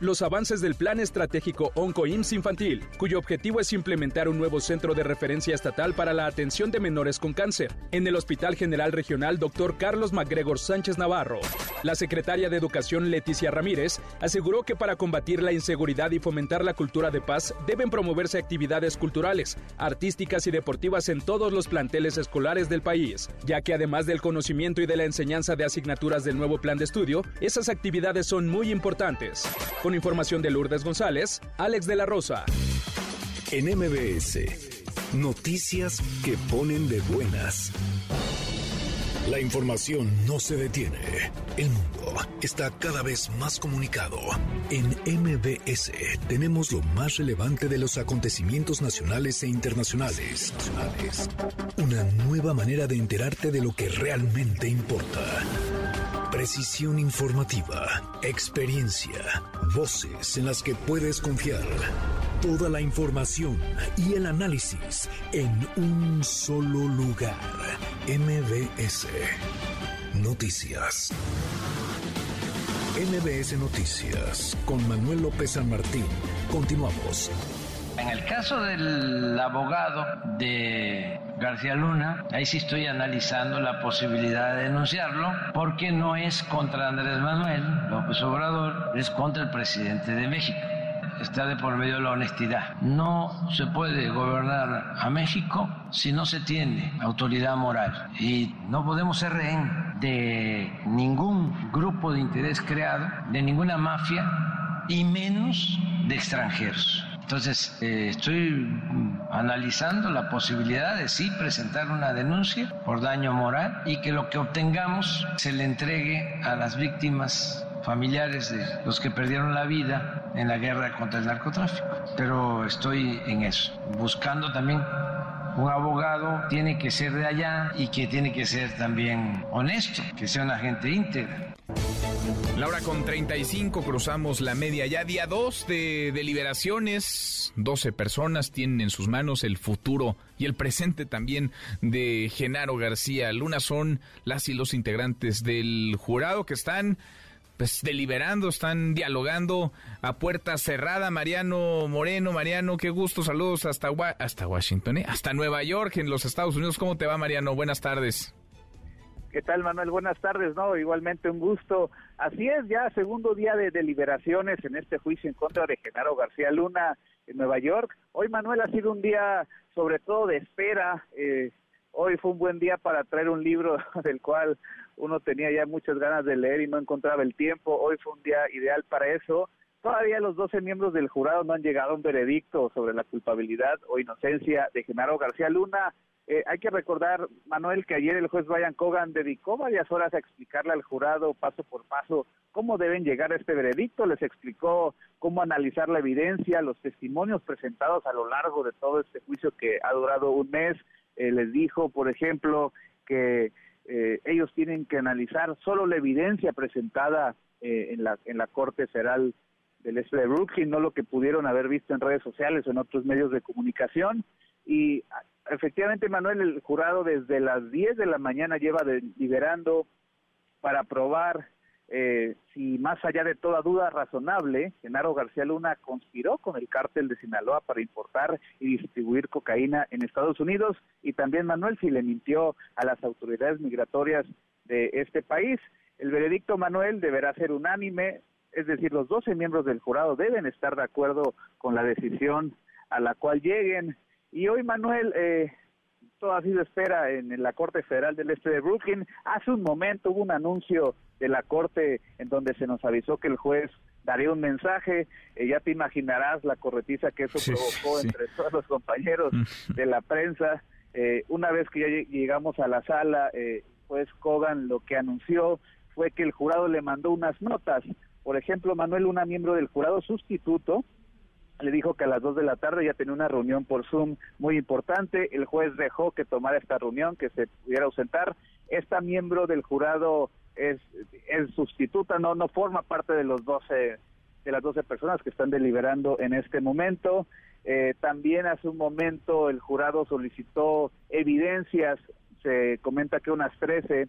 los avances del Plan Estratégico OncoIMSS Infantil, cuyo objetivo es implementar un nuevo centro de referencia estatal para la atención de menores con cáncer, en el Hospital General Regional Dr. Carlos MacGregor Sánchez Navarro. La secretaria de Educación Leticia Ramírez aseguró que para combatir la inseguridad y fomentar la cultura de paz deben promoverse actividades culturales, artísticas y deportivas en todos los planteles escolares del país, ya que además del conocimiento y de la enseñanza de asignaturas del nuevo plan de estudio, esas actividades son muy importantes con información de Lourdes González, Alex de la Rosa. En MBS, noticias que ponen de buenas. La información no se detiene. El mundo está cada vez más comunicado. En MBS tenemos lo más relevante de los acontecimientos nacionales e internacionales. Una nueva manera de enterarte de lo que realmente importa. Precisión informativa, experiencia, voces en las que puedes confiar. Toda la información y el análisis en un solo lugar. MBS Noticias. MBS Noticias con Manuel López San Martín. Continuamos. En el caso del abogado de García Luna, ahí sí estoy analizando la posibilidad de denunciarlo, porque no es contra Andrés Manuel López Obrador, es contra el presidente de México está de por medio de la honestidad. No se puede gobernar a México si no se tiene autoridad moral y no podemos ser rehén de ningún grupo de interés creado, de ninguna mafia y menos de extranjeros. Entonces, eh, estoy analizando la posibilidad de sí presentar una denuncia por daño moral y que lo que obtengamos se le entregue a las víctimas familiares de los que perdieron la vida en la guerra contra el narcotráfico. Pero estoy en eso, buscando también un abogado tiene que ser de allá y que tiene que ser también honesto, que sea un agente íntegra. Laura, con 35 cruzamos la media ya, día 2 de deliberaciones. 12 personas tienen en sus manos el futuro y el presente también de Genaro García Luna. Son las y los integrantes del jurado que están pues deliberando, están dialogando a puerta cerrada. Mariano Moreno, Mariano, qué gusto, saludos hasta, hasta Washington, ¿eh? hasta Nueva York, en los Estados Unidos. ¿Cómo te va, Mariano? Buenas tardes. ¿Qué tal, Manuel? Buenas tardes, ¿no? Igualmente un gusto. Así es, ya segundo día de deliberaciones en este juicio en contra de Genaro García Luna en Nueva York. Hoy, Manuel, ha sido un día sobre todo de espera. Eh, hoy fue un buen día para traer un libro del cual uno tenía ya muchas ganas de leer y no encontraba el tiempo. Hoy fue un día ideal para eso. Todavía los 12 miembros del jurado no han llegado a un veredicto sobre la culpabilidad o inocencia de Genaro García Luna. Eh, hay que recordar, Manuel, que ayer el juez Brian Cogan dedicó varias horas a explicarle al jurado paso por paso cómo deben llegar a este veredicto. Les explicó cómo analizar la evidencia, los testimonios presentados a lo largo de todo este juicio que ha durado un mes. Eh, les dijo, por ejemplo, que eh, ellos tienen que analizar solo la evidencia presentada en, la, en la Corte Federal del Este de Brooklyn, no lo que pudieron haber visto en redes sociales o en otros medios de comunicación. Y efectivamente, Manuel, el jurado desde las 10 de la mañana lleva deliberando para probar eh, si más allá de toda duda razonable, Genaro García Luna conspiró con el cártel de Sinaloa para importar y distribuir cocaína en Estados Unidos y también Manuel si le mintió a las autoridades migratorias de este país. El veredicto Manuel deberá ser unánime, es decir, los 12 miembros del jurado deben estar de acuerdo con la decisión a la cual lleguen. Y hoy, Manuel, eh, todo ha sido espera en, la Corte Federal del Este de Brooklyn. Hace un momento hubo un anuncio de la Corte en donde se nos avisó que el juez daría un mensaje. Eh, ya te imaginarás la corretiza que eso provocó entre todos los compañeros de la prensa. Eh, una vez que ya llegamos a la sala, eh, juez Kogan lo que anunció fue que el jurado le mandó unas notas. Por ejemplo, Manuel, una miembro del jurado sustituto, le dijo que a las 2 de la tarde ya tenía una reunión por Zoom muy importante. El juez dejó que tomara esta reunión, que se pudiera ausentar. Esta miembro del jurado es, sustituta, no, no forma parte de los 12 de las 12 personas que están deliberando en este momento. Eh, también hace un momento el jurado solicitó evidencias, se comenta que unas 13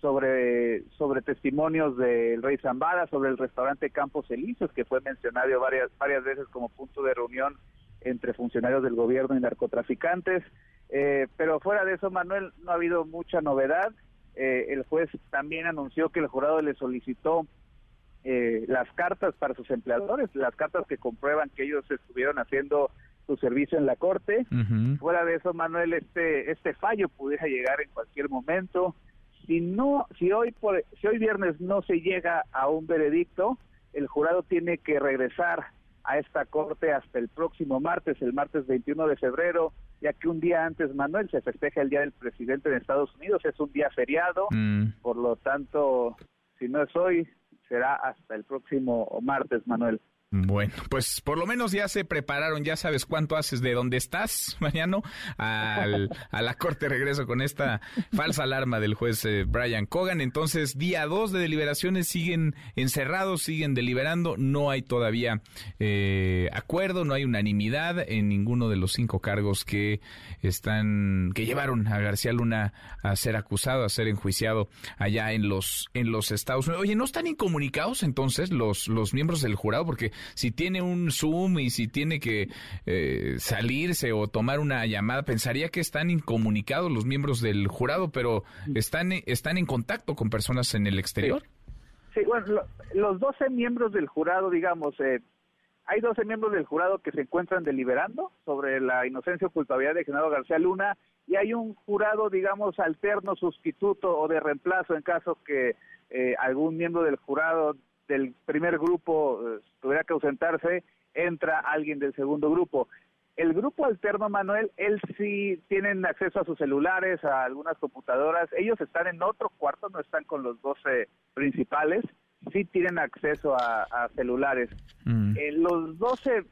sobre, sobre testimonios del rey Zambada, sobre el restaurante Campos Elíseos, que fue mencionado varias, varias veces como punto de reunión entre funcionarios del gobierno y narcotraficantes. Eh, pero fuera de eso, Manuel, no ha habido mucha novedad. Eh, el juez también anunció que el jurado le solicitó eh, las cartas para sus empleadores, las cartas que comprueban que ellos estuvieron haciendo su servicio en la corte. Fuera de eso, Manuel, este este fallo pudiera llegar en cualquier momento si no, si hoy por, si hoy viernes no se llega a un veredicto, el jurado tiene que regresar a esta corte hasta el próximo martes, el martes 21 de febrero, ya que un día antes, Manuel, se festeja el Día del Presidente de Estados Unidos, es un día feriado, mm. por lo tanto, si no es hoy, será hasta el próximo martes, Manuel. Bueno, pues por lo menos ya se prepararon, ya sabes cuánto haces de dónde estás, Mariano, al, a la corte regreso con esta falsa alarma del juez eh, Brian Cogan. Entonces, día dos de deliberaciones siguen encerrados, siguen deliberando, no hay todavía eh, acuerdo, no hay unanimidad en ninguno de los cinco cargos que están, que llevaron a García Luna a ser acusado, a ser enjuiciado allá en los, en los Estados Unidos. Oye, ¿no están incomunicados entonces los, los miembros del jurado? Porque si tiene un Zoom y si tiene que eh, salirse o tomar una llamada, pensaría que están incomunicados los miembros del jurado, pero están, están en contacto con personas en el exterior. Sí, bueno, los 12 miembros del jurado, digamos, eh, hay 12 miembros del jurado que se encuentran deliberando sobre la inocencia o culpabilidad de Genaro García Luna y hay un jurado, digamos, alterno, sustituto o de reemplazo en caso que eh, algún miembro del jurado del primer grupo eh, tuviera que ausentarse entra alguien del segundo grupo. El grupo alterno, Manuel, él sí tienen acceso a sus celulares, a algunas computadoras. Ellos están en otro cuarto, no están con los 12 principales. Sí tienen acceso a, celulares. Mm. Eh, los 12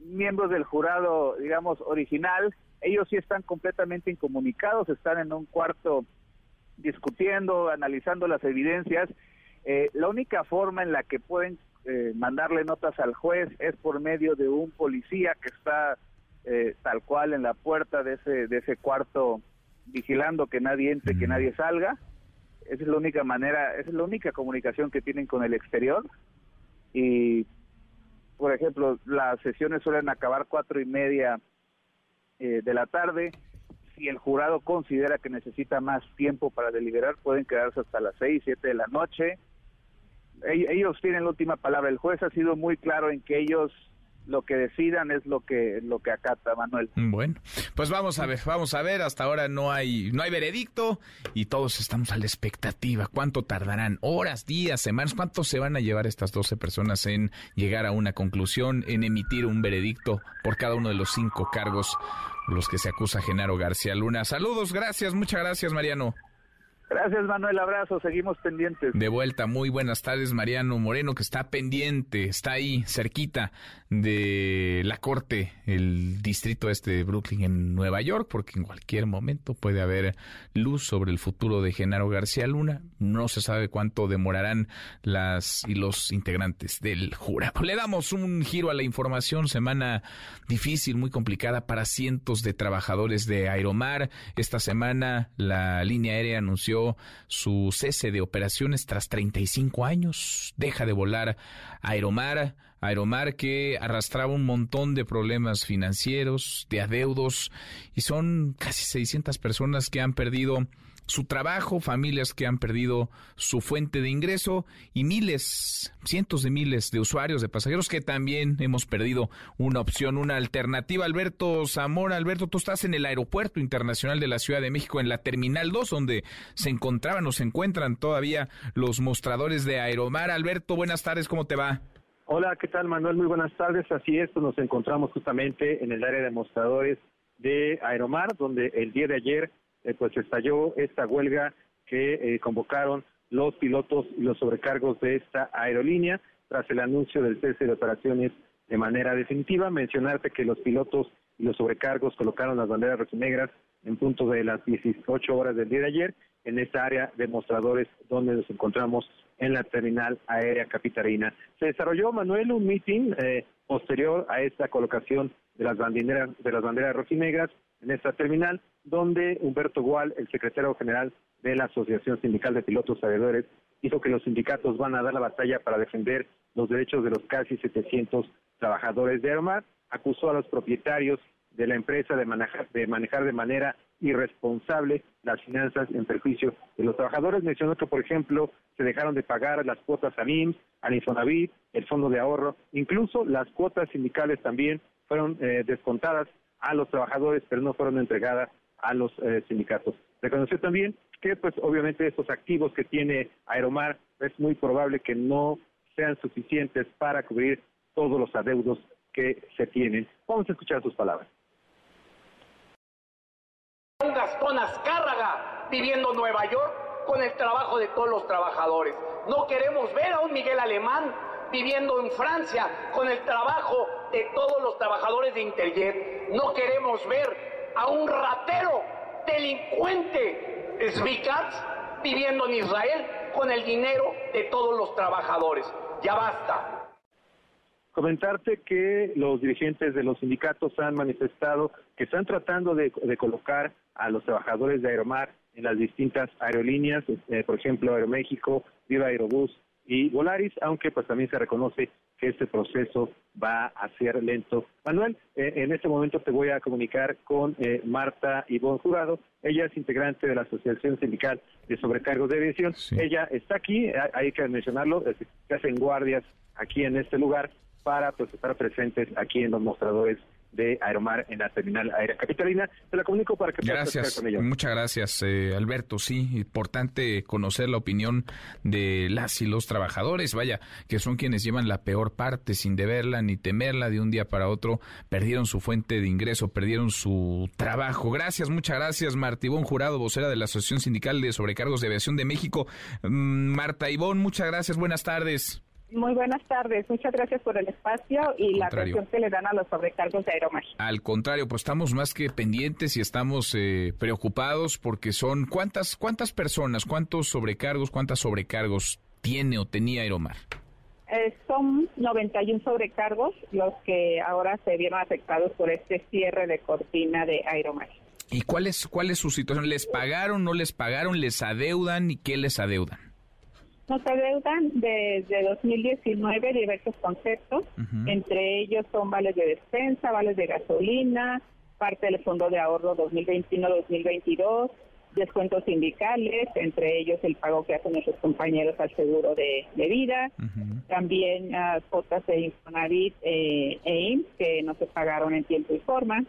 miembros del jurado, digamos, original, ellos sí están completamente incomunicados, están en un cuarto discutiendo, analizando las evidencias. Eh, la única forma en la que pueden eh, mandarle notas al juez es por medio de un policía que está eh, tal cual en la puerta de ese, de ese cuarto vigilando que nadie entre, que nadie salga. Esa es la única manera, esa es la única comunicación que tienen con el exterior. Y, por ejemplo, las sesiones suelen acabar cuatro y media eh, de la tarde. Si el jurado considera que necesita más tiempo para deliberar, pueden quedarse hasta las seis, siete de la noche. Ellos tienen la última palabra. El juez ha sido muy claro en que ellos lo que decidan es lo que lo que acata Manuel. Bueno, pues vamos a ver, vamos a ver, hasta ahora no hay no hay veredicto y todos estamos a la expectativa. ¿Cuánto tardarán? ¿Horas, días, semanas? ¿Cuánto se van a llevar estas 12 personas en llegar a una conclusión, en emitir un veredicto por cada uno de los cinco cargos los que se acusa Genaro García Luna? Saludos, gracias, muchas gracias, Mariano. Gracias, Manuel. Abrazo. Seguimos pendientes. De vuelta. Muy buenas tardes, Mariano Moreno, que está pendiente, está ahí cerquita de la corte, el distrito este de Brooklyn en Nueva York, porque en cualquier momento puede haber luz sobre el futuro de Genaro García Luna. No se sabe cuánto demorarán las y los integrantes del jurado. Le damos un giro a la información. Semana difícil, muy complicada para cientos de trabajadores de Aeromar. Esta semana la línea aérea anunció su cese de operaciones tras 35 años. Deja de volar Aeromar. Aeromar que arrastraba un montón de problemas financieros, de adeudos, y son casi 600 personas que han perdido su trabajo, familias que han perdido su fuente de ingreso y miles, cientos de miles de usuarios, de pasajeros que también hemos perdido una opción, una alternativa. Alberto Zamora, Alberto, tú estás en el Aeropuerto Internacional de la Ciudad de México, en la Terminal 2, donde se encontraban o se encuentran todavía los mostradores de Aeromar. Alberto, buenas tardes, ¿cómo te va? Hola, ¿qué tal Manuel? Muy buenas tardes. Así es, pues nos encontramos justamente en el área de mostradores de Aeromar, donde el día de ayer eh, pues estalló esta huelga que eh, convocaron los pilotos y los sobrecargos de esta aerolínea tras el anuncio del cese de operaciones de manera definitiva. Mencionarte que los pilotos y los sobrecargos colocaron las banderas rojinegras en punto de las 18 horas del día de ayer en esta área de mostradores donde nos encontramos en la terminal aérea capitalina. Se desarrolló, Manuel, un meeting eh, posterior a esta colocación de las banderas, de las banderas rojinegras en esta terminal, donde Humberto Gual, el secretario general de la Asociación Sindical de Pilotos Aviadores, dijo que los sindicatos van a dar la batalla para defender los derechos de los casi 700 trabajadores de Aeromar, acusó a los propietarios de la empresa de manejar de, manera irresponsable las finanzas en perjuicio de los trabajadores. Mencionó que, por ejemplo, se dejaron de pagar las cuotas a IMSS, al Infonavit, el Fondo de Ahorro, incluso las cuotas sindicales también fueron eh, descontadas a los trabajadores, pero no fueron entregadas a los eh, sindicatos. Reconoció también que, pues, obviamente estos activos que tiene Aeromar es muy probable que no sean suficientes para cubrir todos los adeudos que se tienen. Vamos a escuchar sus palabras. Un Gastón Azcárraga viviendo en Nueva York con el trabajo de todos los trabajadores. No queremos ver a un Miguel Alemán viviendo en Francia con el trabajo de todos los trabajadores de Interjet. No queremos ver a un ratero delincuente Svikats viviendo en Israel con el dinero de todos los trabajadores. Ya basta. Comentarte que los dirigentes de los sindicatos han manifestado que están tratando de, colocar a los trabajadores de Aeromar en las distintas aerolíneas, eh, por ejemplo Aeroméxico, Viva Aerobús, y Volaris, aunque pues también se reconoce que este proceso va a ser lento. Manuel, eh, en este momento te voy a comunicar con eh, Marta Ivonne Jurado. Ella es integrante de la Asociación Sindical de Sobrecargos de Aviación. Ella está aquí, hay que mencionarlo, se hacen guardias aquí en este lugar para pues, estar presentes aquí en los mostradores de Aeromar en la terminal aérea capitalina. Te la comunico para que puedas gracias, con ellos. Muchas gracias, eh, Alberto. Sí, importante conocer la opinión de las y los trabajadores, vaya, que son quienes llevan la peor parte sin deberla ni temerla de un día para otro, perdieron su fuente de ingreso, perdieron su trabajo. Gracias, muchas gracias, Marta Ivón Jurado, vocera de la Asociación Sindical de Sobrecargos de Aviación de México. Mm, Marta Ivón, muchas gracias, buenas tardes. Muy buenas tardes, muchas gracias por el espacio y la atención que le dan a los sobrecargos de Aeromar. Al contrario, pues estamos más que pendientes y estamos eh, preocupados porque son cuántas cuántas personas, cuántos sobrecargos, cuántas sobrecargos tiene o tenía Aeromar. Eh, son 91 sobrecargos los que ahora se vieron afectados por este cierre de cortina de Aeromar. ¿Y cuál es, cuál es su situación? ¿Les pagaron, no les pagaron, les adeudan y qué les adeudan? Nos adeudan desde 2019 diversos conceptos, entre ellos son vales de despensa, vales de gasolina, parte del Fondo de Ahorro 2021-2022, descuentos sindicales, entre ellos el pago que hacen nuestros compañeros al seguro de, vida, también las cuotas de Infonavit eh, e IMSS que no se pagaron en tiempo y forma.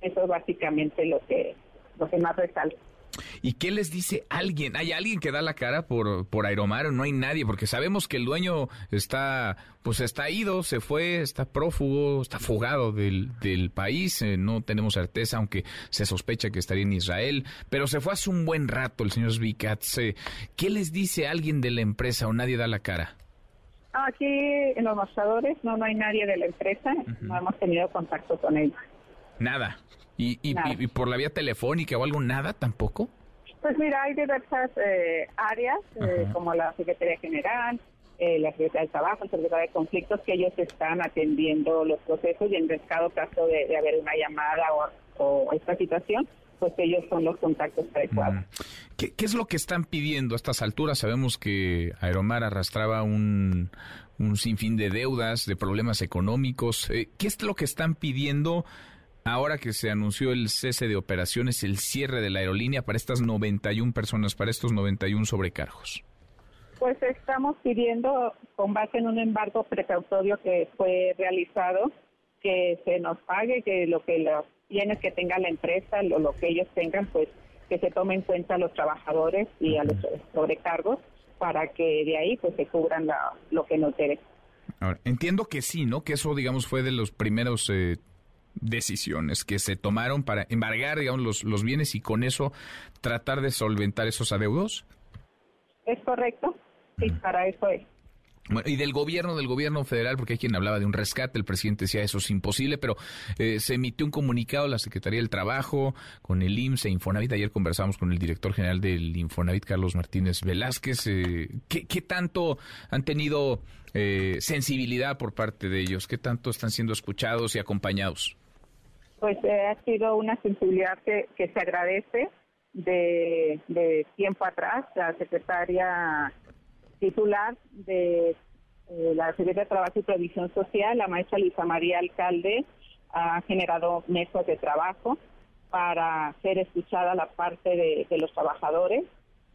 Eso es básicamente lo que, lo que más resalta. ¿Y qué les dice alguien? ¿Hay alguien que da la cara por, por Aeromar no hay nadie? Porque sabemos que el dueño está, pues está ido, se fue, está prófugo, está fugado del, del país. Eh, no tenemos certeza, aunque se sospecha que estaría en Israel. Pero se fue hace un buen rato el señor Zvikatz. ¿Qué les dice alguien de la empresa o nadie da la cara? Aquí en los mostradores no, no hay nadie de la empresa. No hemos tenido contacto con ellos. Nada. ¿Y, y, por la vía telefónica o algo, nada tampoco? Pues mira, hay diversas eh, áreas, eh, como la Secretaría General, eh, la Secretaría del Trabajo, el Secretaría de Conflictos, que ellos están atendiendo los procesos y en cada caso de, haber una llamada o, esta situación, pues ellos son los contactos adecuados. ¿Qué, ¿Qué, es lo que están pidiendo a estas alturas? Sabemos que Aeromar arrastraba un, un sinfín de deudas, de problemas económicos. ¿Qué es lo que están pidiendo? Ahora que se anunció el cese de operaciones, el cierre de la aerolínea para estas 91 personas, para estos 91 sobrecargos? Pues estamos pidiendo, con base en un embargo precautorio que fue realizado, que se nos pague, que lo que los bienes que tenga la empresa, lo, lo que ellos tengan, pues que se tome en cuenta a los trabajadores y a los sobrecargos para que de ahí pues se cubran lo que nos debe. entiendo que sí, ¿no? Que eso, digamos, fue de los primeros eh, decisiones que se tomaron para embargar, digamos, los, los bienes y con eso tratar de solventar esos adeudos? Es correcto, sí, para eso es. Bueno, y del gobierno, del gobierno federal, porque hay quien hablaba de un rescate, el presidente decía eso es imposible, pero eh, se emitió un comunicado la Secretaría del Trabajo con el IMSS e Infonavit. Ayer conversamos con el director general del Infonavit, Carlos Martínez Velázquez. Eh, ¿qué, ¿qué, tanto han tenido eh, sensibilidad por parte de ellos? ¿Qué tanto están siendo escuchados y acompañados? Pues eh, ha sido una sensibilidad que, se agradece de, tiempo atrás. La secretaria titular de eh, la Secretaría de Trabajo y Previsión Social, la maestra Lisa María Alcalde, ha generado mesas de trabajo para ser escuchada la parte de, los trabajadores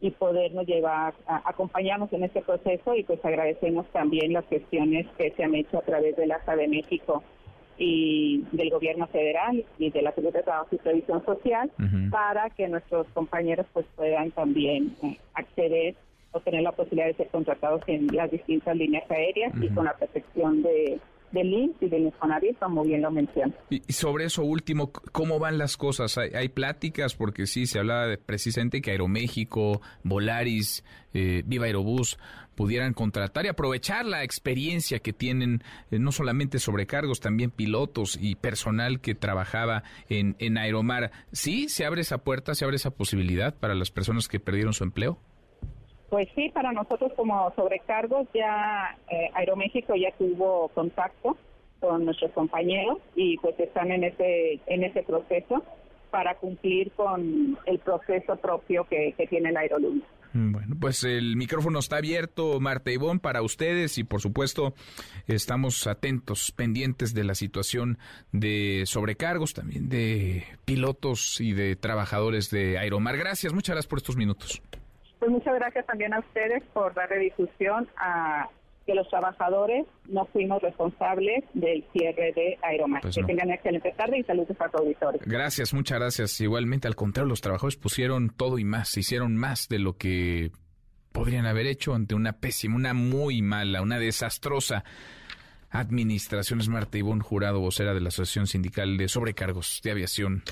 y podernos llevar, acompañarnos en este proceso y pues agradecemos también las gestiones que se han hecho a través de la de México y del gobierno federal y de la Secretaría de Trabajo y Previsión Social para que nuestros compañeros pues puedan también eh, acceder o tener la posibilidad de ser contratados en las distintas líneas aéreas y con la protección de del INS y del Infonavit, como bien lo mencioné. Y, sobre eso último, ¿cómo van las cosas? ¿Hay, pláticas? Porque sí, se hablaba de, precisamente que Aeroméxico, Volaris, eh, Viva Aerobús pudieran contratar y aprovechar la experiencia que tienen eh, no solamente sobrecargos, también pilotos y personal que trabajaba en, en Aeromar. ¿Sí se abre esa puerta, se abre esa posibilidad para las personas que perdieron su empleo? Pues sí, para nosotros como sobrecargos ya eh, Aeroméxico ya tuvo contacto con nuestros compañeros y pues están en ese en ese proceso para cumplir con el proceso propio que, tiene la aerolínea. Bueno, pues el micrófono está abierto, Marta Ivón, para ustedes y por supuesto estamos atentos, pendientes de la situación de sobrecargos, también de pilotos y de trabajadores de Aeromar. Gracias, muchas gracias por estos minutos. Pues muchas gracias también a ustedes por darle difusión a que los trabajadores no fuimos responsables del cierre de Aeromar. Pues que no. tengan excelente tarde y saludos a tus auditores. Gracias, muchas gracias. Igualmente, al contrario, los trabajadores pusieron todo y más, hicieron más de lo que podrían haber hecho ante una pésima, una muy mala, una desastrosa administración. Es Marta Ivonne Jurado, vocera de la Asociación Sindical de Sobrecargos de Aviación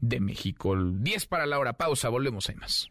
de México. 10 para la hora, pausa, volvemos, hay más.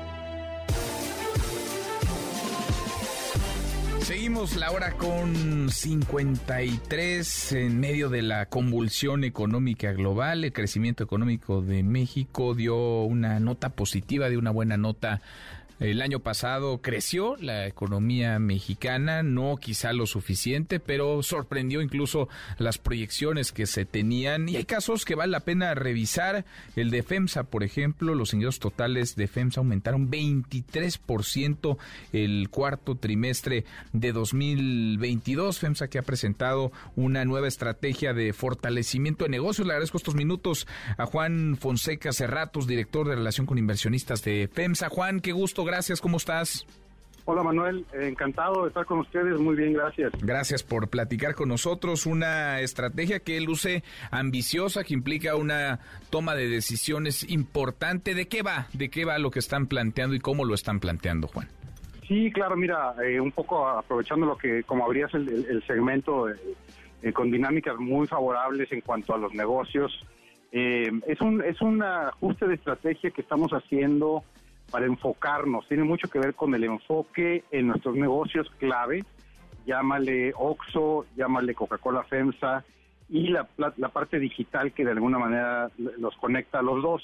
Seguimos la hora con 53 en medio de la convulsión económica global. El crecimiento económico de México dio una nota positiva, dio una buena nota. El año pasado creció la economía mexicana, no quizá lo suficiente, pero sorprendió incluso las proyecciones que se tenían. Y hay casos que vale la pena revisar. El de FEMSA, por ejemplo, los ingresos totales de FEMSA aumentaron 23% el cuarto trimestre de 2022. FEMSA que ha presentado una nueva estrategia de fortalecimiento de negocios. Le agradezco estos minutos a Juan Fonseca Cerratos, director de relación con inversionistas de FEMSA. Juan, qué gusto, gracias, ¿cómo estás? Hola Manuel, encantado de estar con ustedes, muy bien, gracias. Gracias por platicar con nosotros. Una estrategia que luce ambiciosa, que implica una toma de decisiones importante. ¿De qué va? ¿De qué va lo que están planteando y cómo lo están planteando, Juan? Sí, claro, mira, eh, un poco aprovechando lo que, como abrías el, el- el segmento, eh, eh, con dinámicas muy favorables en cuanto a los negocios, eh, es, un, es un ajuste de estrategia que estamos haciendo para enfocarnos, tiene mucho que ver con el enfoque en nuestros negocios clave, llámale Oxo, llámale Coca-Cola FEMSA y la, la, la parte digital que de alguna manera los conecta a los dos.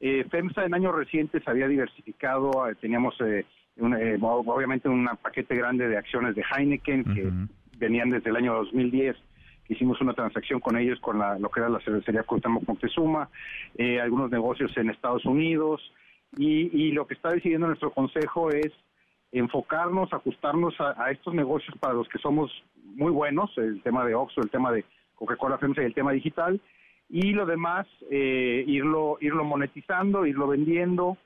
Eh, FEMSA en años recientes había diversificado, eh, teníamos eh, un, eh, obviamente un paquete grande de acciones de Heineken que venían desde el año 2010. Hicimos una transacción con ellos, con la, lo que era la cervecería Cuauhtémoc Moctezuma, eh, algunos negocios en Estados Unidos, y, y lo que está decidiendo nuestro consejo es enfocarnos, ajustarnos a, estos negocios para los que somos muy buenos, el tema de Oxxo, el tema de Coca-Cola FEMSA y el tema digital, y lo demás eh, irlo irlo monetizando, irlo vendiendo.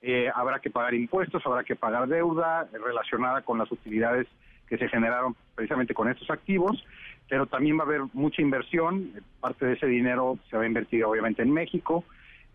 Eh, habrá que pagar impuestos, habrá que pagar deuda relacionada con las utilidades que se generaron precisamente con estos activos, pero también va a haber mucha inversión, parte de ese dinero se va a invertir obviamente en México,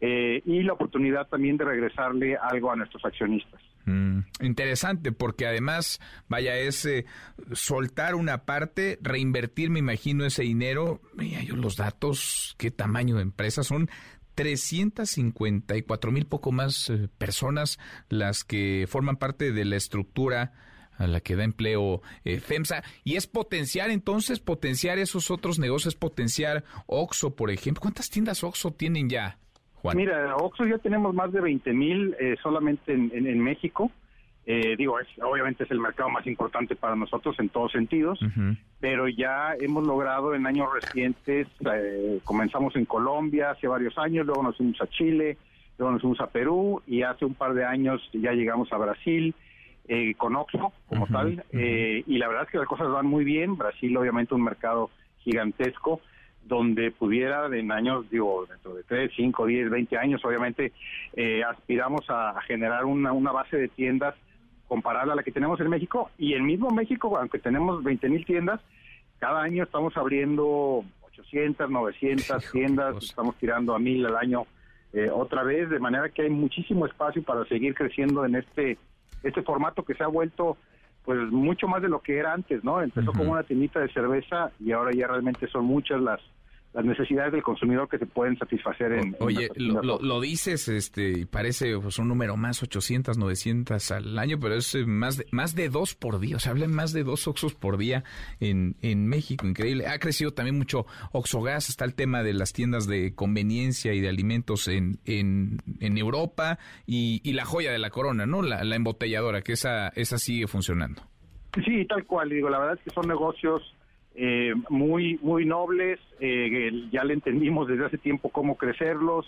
eh, y la oportunidad también de regresarle algo a nuestros accionistas. Mm, interesante, porque además, vaya, es eh, soltar una parte, reinvertir, me imagino, ese dinero. Mira, yo los datos, qué tamaño de empresa son. 354 mil poco más eh, personas las que forman parte de la estructura a la que da empleo eh, FEMSA y es potenciar entonces potenciar esos otros negocios potenciar Oxo por ejemplo cuántas tiendas Oxo tienen ya Juan Mira, Oxxo ya tenemos más de 20 mil eh, solamente en, en- en México. Eh, digo, es, obviamente es el mercado más importante para nosotros en todos sentidos, pero ya hemos logrado en años recientes, eh, comenzamos en Colombia hace varios años, luego nos fuimos a Chile, luego nos fuimos a Perú y hace un par de años ya llegamos a Brasil eh, con Oxxo como tal. eh, y la verdad es que las cosas van muy bien. Brasil obviamente un mercado gigantesco donde pudiera en años, digo, dentro de 3, 5, 10, 20 años, obviamente eh, aspiramos a, generar una, una base de tiendas comparable a la que tenemos en México. Y el mismo México, aunque tenemos 20 mil tiendas, cada año estamos abriendo 800, 900 tiendas, estamos tirando a mil al año eh, otra vez, de manera que hay muchísimo espacio para seguir creciendo en este, este formato que se ha vuelto pues mucho más de lo que era antes, ¿no? Empezó como una tiendita de cerveza y ahora ya realmente son muchas las las necesidades del consumidor que se pueden satisfacer en, en Oye, lo, lo dices, este, y parece pues, un número más, 800, 900 al año, pero es eh, más de, más de dos por día, o sea, hablan más de dos Oxos por día en, en México, increíble. Ha crecido también mucho Oxogas, está el tema de las tiendas de conveniencia y de alimentos en, en, en Europa y, y la joya de la corona, ¿no? La, la embotelladora, que esa, esa sigue funcionando. Sí, tal cual. Digo, la verdad es que son negocios eh, muy muy nobles. Eh, ya le entendimos desde hace tiempo cómo crecerlos.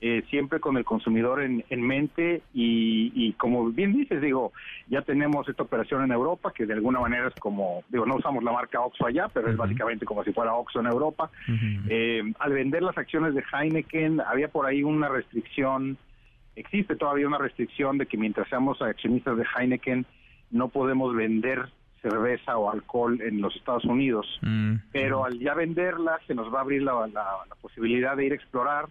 Eh, siempre con el consumidor en, mente y, como bien dices, digo, ya tenemos esta operación en Europa que de alguna manera es como, digo, no usamos la marca Oxxo allá, pero es básicamente como si fuera Oxxo en Europa. Eh, al vender las acciones de Heineken había por ahí una restricción, existe todavía una restricción de que mientras seamos accionistas de Heineken no podemos vender cerveza o alcohol en los Estados Unidos, mm. pero al ya venderla se nos va a abrir la, la posibilidad de ir a explorar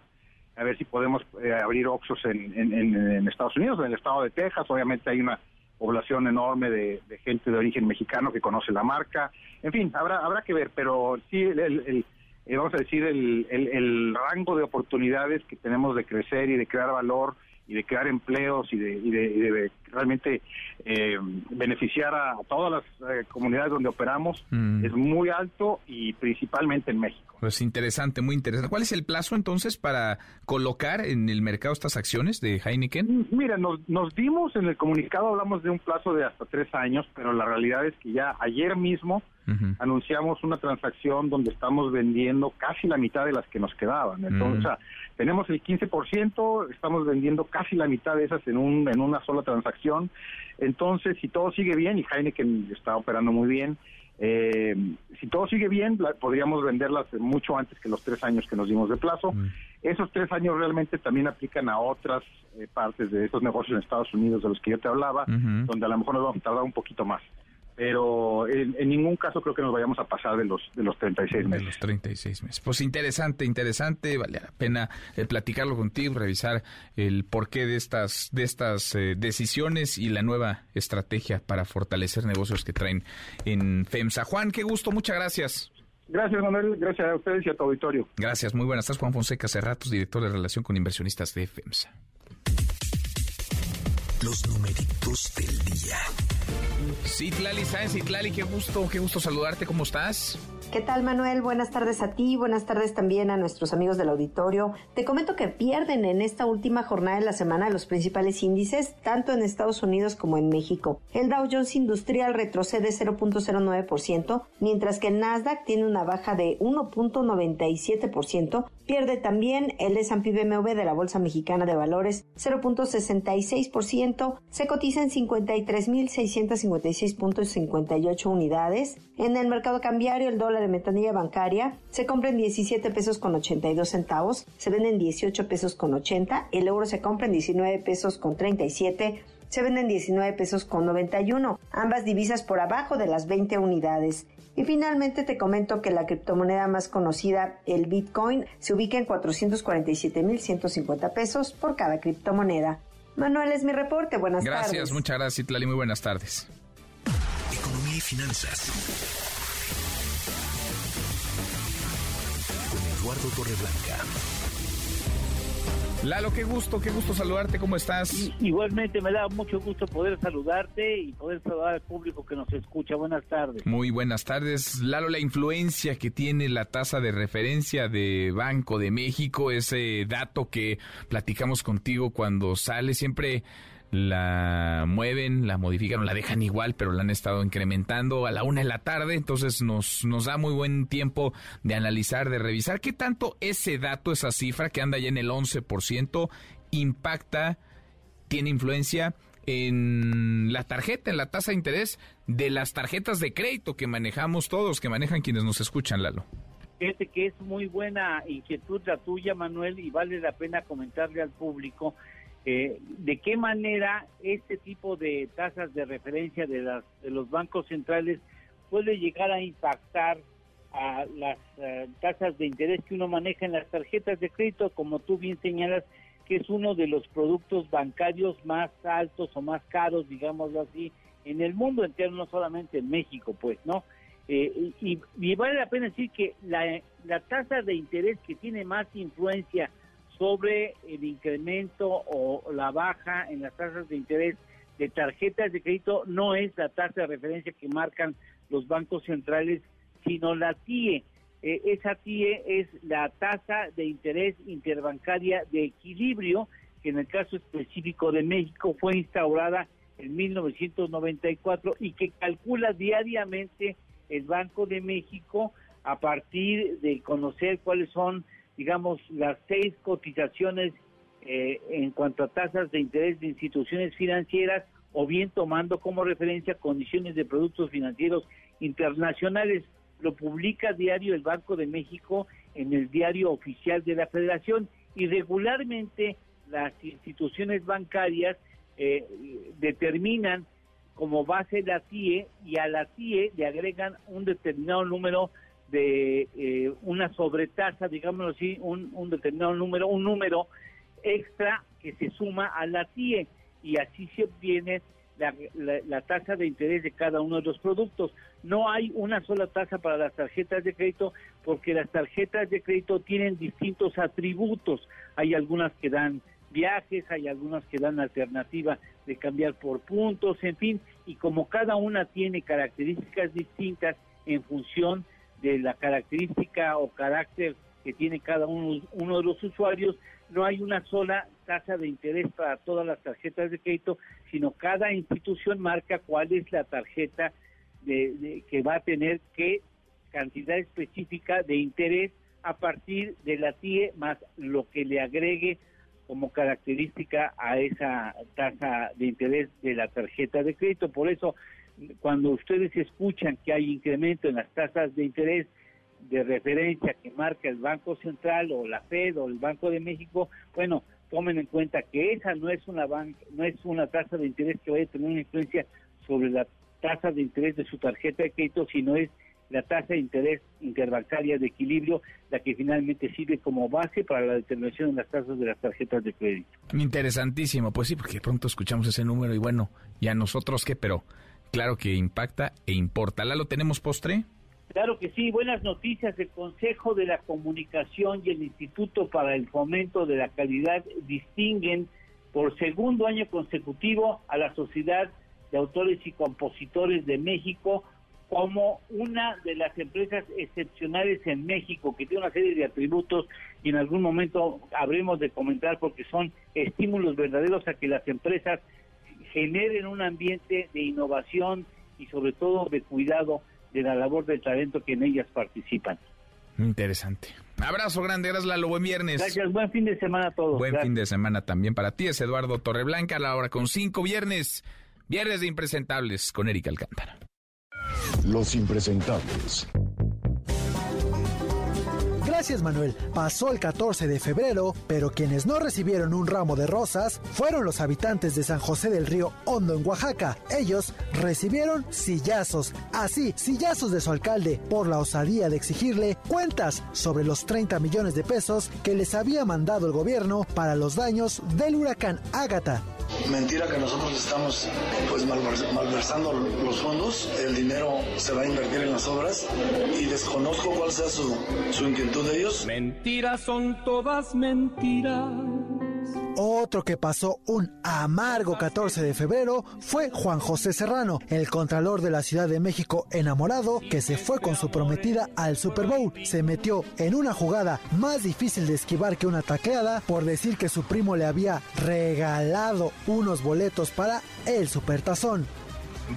a ver si podemos eh, abrir Oxos en, en, Estados Unidos, en el estado de Texas. Obviamente hay una población enorme de, gente de origen mexicano que conoce la marca. En fin, habrá habrá que ver, pero sí, el, eh, vamos a decir, el, el, rango de oportunidades que tenemos de crecer y de crear valor y de crear empleos y de, y de, realmente eh, beneficiar a, todas las comunidades donde operamos mm. es muy alto y principalmente en México. Pues interesante, muy interesante. ¿Cuál es el plazo entonces para colocar en el mercado estas acciones de Heineken? Mm, mira, nos, nos dimos en el comunicado, hablamos de un plazo de hasta tres años, pero la realidad es que ya ayer mismo anunciamos una transacción donde estamos vendiendo casi la mitad de las que nos quedaban. Entonces, o sea, tenemos el 15%, estamos vendiendo casi la mitad de esas en, un, en una sola transacción. Entonces, si todo sigue bien, y Heineken está operando muy bien, eh, si todo sigue bien, podríamos venderlas mucho antes que los tres años que nos dimos de plazo. Mm. Esos tres años realmente también aplican a otras eh, partes de estos negocios en Estados Unidos de los que yo te hablaba, donde a lo mejor nos vamos a tardar un poquito más pero en, ningún caso creo que nos vayamos a pasar de los de los 36 meses. De los 36 meses. Pues interesante, interesante, vale la pena eh, platicarlo contigo, revisar el porqué de estas de estas eh, decisiones y la nueva estrategia para fortalecer negocios que traen en FEMSA. Juan, qué gusto, muchas gracias. Gracias, Manuel. Gracias a ustedes y a tu auditorio. Gracias, muy buenas tardes. Juan Fonseca Cerratos, director de Relación con Inversionistas de FEMSA. Los numeritos del día. Citlali Sáenz, Citlali, qué gusto, qué gusto saludarte, ¿cómo estás? ¿Qué tal, Manuel? Buenas tardes a ti, buenas tardes también a nuestros amigos del auditorio. Te comento que pierden en esta última jornada de la semana los principales índices, tanto en Estados Unidos como en México. El Dow Jones Industrial retrocede 0.09%, mientras que el Nasdaq tiene una baja de 1.97%. Pierde también el S&P BMW de la Bolsa Mexicana de Valores 0.66%, se cotiza en 53.656.58 unidades. En el mercado cambiario el dólar de metanilla bancaria se compra en 17 pesos con 82 centavos, se vende en 18 pesos con 80, el euro se compra en 19 pesos con 37, se vende en 19 pesos con 91, ambas divisas por abajo de las 20 unidades. Y finalmente te comento que la criptomoneda más conocida, el Bitcoin, se ubica en 447.150 pesos por cada criptomoneda. Manuel es mi reporte, buenas tardes. Gracias, muchas gracias, Itlali, muy buenas tardes. Economía y finanzas. Eduardo Torreblanca. Lalo, qué gusto, qué gusto saludarte, ¿cómo estás? Igualmente me da mucho gusto poder saludarte y poder saludar al público que nos escucha. Buenas tardes. Muy buenas tardes. Lalo, la influencia que tiene la tasa de referencia de Banco de México, ese dato que platicamos contigo cuando sale, siempre la mueven, la modifican la dejan igual, pero la han estado incrementando a la una de la tarde, entonces nos, nos da muy buen tiempo de analizar, de revisar qué tanto ese dato, esa cifra que anda ya en el 11%, impacta, tiene influencia en la tarjeta, en la tasa de interés de las tarjetas de crédito que manejamos todos, que manejan quienes nos escuchan, Lalo. Fíjate que es muy buena inquietud la tuya, Manuel, y vale la pena comentarle al público eh, de qué manera este tipo de tasas de referencia de, las, de los bancos centrales puede llegar a impactar a las eh, tasas de interés que uno maneja en las tarjetas de crédito, como tú bien señalas, que es uno de los productos bancarios más altos o más caros, digámoslo así, en el mundo entero, no solamente en México, pues, ¿no? Eh, y, y, vale la pena decir que la, la tasa de interés que tiene más influencia sobre el incremento o la baja en las tasas de interés de tarjetas de crédito no es la tasa de referencia que marcan los bancos centrales, sino la TIE. Eh, esa TIE es la tasa de interés interbancaria de equilibrio, que en el caso específico de México fue instaurada en 1994 y que calcula diariamente el Banco de México a partir de conocer cuáles son, digamos, las seis cotizaciones eh, en cuanto a tasas de interés de instituciones financieras o bien tomando como referencia condiciones de productos financieros internacionales. Lo publica diario el Banco de México en el diario oficial de la Federación y regularmente las instituciones bancarias eh, determinan como base la TIE y a la TIE le agregan un determinado número de eh, una sobretasa, digámoslo así, un, determinado número, un número extra que se suma a la TIE y así se obtiene la, tasa de interés de cada uno de los productos. No hay una sola tasa para las tarjetas de crédito porque las tarjetas de crédito tienen distintos atributos. Hay algunas que dan viajes, hay algunas que dan alternativa de cambiar por puntos, en fin, y como cada una tiene características distintas en función de la característica o carácter que tiene cada uno, uno de los usuarios, no hay una sola tasa de interés para todas las tarjetas de crédito, sino cada institución marca cuál es la tarjeta de, que va a tener qué cantidad específica de interés a partir de la TIE más lo que le agregue como característica a esa tasa de interés de la tarjeta de crédito. Por eso, cuando ustedes escuchan que hay incremento en las tasas de interés de referencia que marca el Banco Central o la Fed o el Banco de México, bueno, tomen en cuenta que esa no es una no es una tasa de interés que vaya a tener una influencia sobre la tasa de interés de su tarjeta de crédito, sino es la tasa de interés interbancaria de equilibrio, la que finalmente sirve como base para la determinación de las tasas de las tarjetas de crédito. Interesantísimo, pues sí, porque pronto escuchamos ese número y bueno, ya nosotros qué, pero claro que impacta e importa. ¿La lo tenemos postre? Claro que sí, buenas noticias. El Consejo de la Comunicación y el Instituto para el Fomento de la Calidad distinguen por segundo año consecutivo a la Sociedad de Autores y Compositores de México como una de las empresas excepcionales en México, que tiene una serie de atributos y en algún momento habremos de comentar porque son estímulos verdaderos a que las empresas generen un ambiente de innovación y sobre todo de cuidado de la labor del talento que en ellas participan. Interesante. Abrazo grande, gracias Lalo, buen viernes. Gracias, buen fin de semana a todos. Buen fin de semana también para ti, es Eduardo Torreblanca, a la hora con cinco viernes, viernes de impresentables con Erika Alcántara. Los impresentables. Gracias Manuel. Pasó el 14 de febrero, pero quienes no recibieron un ramo de rosas fueron los habitantes de San José del Río Hondo en Oaxaca. Ellos recibieron sillazos, así, sillazos de su alcalde por la osadía de exigirle cuentas sobre los 30 millones de pesos que les había mandado el gobierno para los daños del huracán Ágata. Mentira que nosotros estamos pues malversando los fondos, el dinero se va a invertir en las obras y desconozco cuál sea su, su inquietud de ellos. Mentiras son todas mentiras. Otro que pasó un amargo 14 de febrero fue Juan José Serrano, el contralor de la Ciudad de México enamorado que se fue con su prometida al Super Bowl. Se metió en una jugada más difícil de esquivar que una tacleada por decir que su primo le había regalado unos boletos para el Supertazón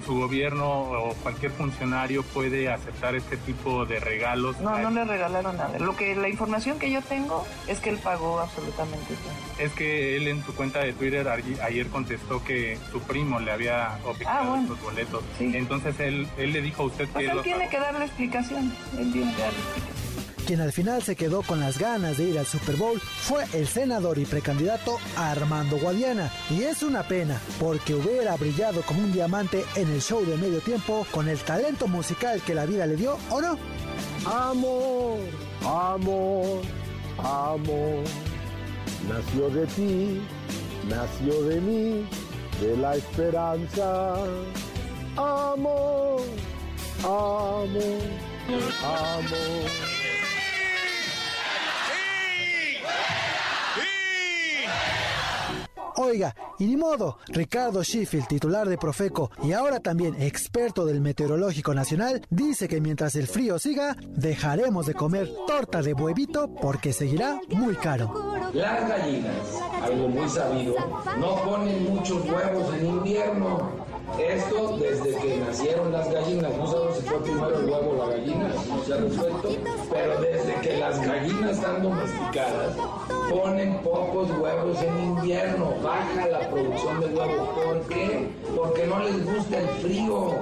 su gobierno o cualquier funcionario puede aceptar este tipo de regalos. No, no le regalaron nada. Lo que la información que yo tengo es que él pagó absolutamente todo. Es que él en su cuenta de Twitter ayer contestó que su primo le había obligado ah, boletos. Entonces él, él le dijo a usted pues que él tiene que dar la explicación. Él tiene que dar la explicación. Quien al final se quedó con las ganas de ir al Super Bowl fue el senador y precandidato Armando Guadiana. Y es una pena, porque hubiera brillado como un diamante en el show de medio tiempo con el talento musical que la vida le dio, ¿o no? Amor, amor, amor, nació de ti, nació de mí, de la esperanza. Amor, amor, amor. Oiga, y ni modo, Ricardo Sheffield, titular de Profeco y ahora también experto del Meteorológico Nacional, dice que mientras el frío siga, dejaremos de comer torta de huevito porque seguirá muy caro. Las gallinas, algo muy sabido, no ponen muchos huevos en invierno. Esto desde que nacieron las gallinas, no sabemos si fue primero el huevo o la gallina, no se ha resuelto, pero desde que las gallinas están domesticadas, ponen pocos huevos en invierno, baja la producción de huevos. ¿Por qué? Porque no les gusta el frío.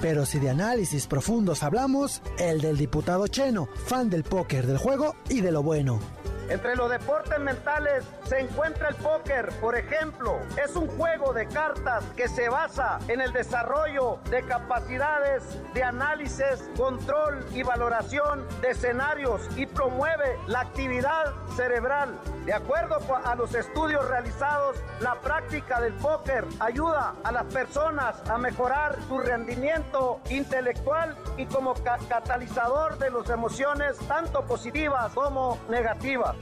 Pero si de análisis profundos hablamos, el del diputado Cheno, fan del póker, del juego y de lo bueno. Entre los deportes mentales se encuentra el póker, por ejemplo. Es un juego de cartas que se basa en el desarrollo de capacidades de análisis, control y valoración de escenarios y promueve la actividad cerebral. De acuerdo a los estudios realizados, la práctica del póker ayuda a las personas a mejorar su rendimiento intelectual y como catalizador de las emociones tanto positivas como negativas.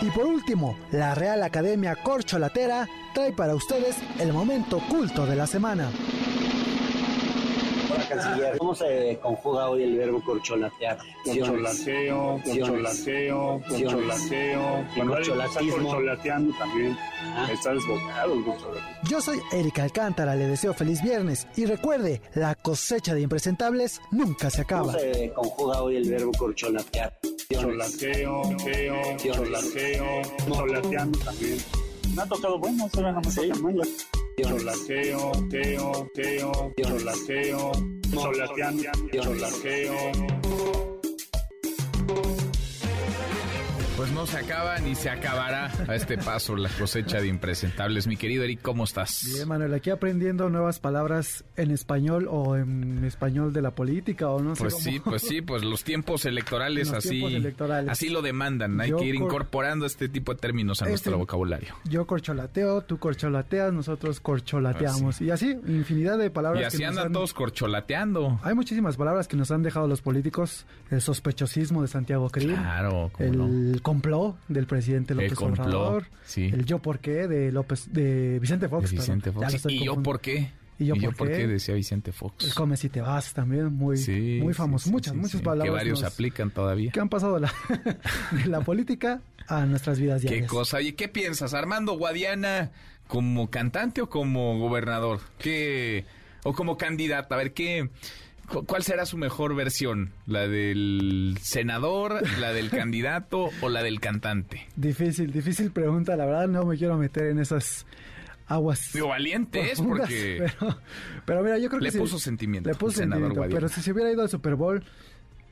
Y por último, la Real Academia Corcholatera trae para ustedes el momento culto de la semana. Canciller. ¿Cómo se conjuga hoy el verbo corcholatear? Corcholateo, corcholateo, corcholateo. Corcholatismo. corcholateando también. Ah. Está desbocado el Yo soy Erika Alcántara, le deseo feliz viernes. Y recuerde, la cosecha de impresentables nunca se acaba. ¿Cómo se conjuga hoy el verbo corcholatear? Cholateo, teo, cholateo, cholateando también. Me ha tocado bueno, se no me ¿Sí? malas. Cholateo, teo, teo, cholateo, cholateando, cholateo. Pues no se acaba ni se acabará a este paso la cosecha de impresentables. Mi querido Eric, ¿cómo estás? Bien, Manuel, aquí aprendiendo nuevas palabras en español o en español de la política o no sé. Pues sí, pues sí, pues los tiempos electorales así así lo demandan. Hay que ir incorporando este tipo de términos a este, nuestro vocabulario. Yo corcholateo, tú corcholateas, nosotros corcholateamos. Y así, infinidad de palabras. Y así andan todos corcholateando. Hay muchísimas palabras que nos han dejado los políticos. El sospechosismo de Santiago Krill. Claro, el complot del presidente López Obrador, el yo por qué de López de Vicente Fox. Vicente Fox. ¿Y yo por qué? ¿Y yo, por, qué? decía Vicente Fox? El come si te vas también, muy, muy famoso. muchas, muchas palabras. Que varios aplican todavía. Que han pasado la, de la política a nuestras vidas diarias. Qué cosa. ¿Y qué piensas? ¿Armando Guadiana como cantante o como gobernador? ¿Qué, o como candidato? A ver, ¿qué, ¿Cuál será su mejor versión? ¿La del senador, la del candidato o la del cantante? Difícil, difícil pregunta. La verdad no me quiero meter en esas aguas. Digo, valiente es porque... Pero, mira, yo creo que... Le puso sentimiento. Le puso sentimiento, pero si se hubiera ido al Super Bowl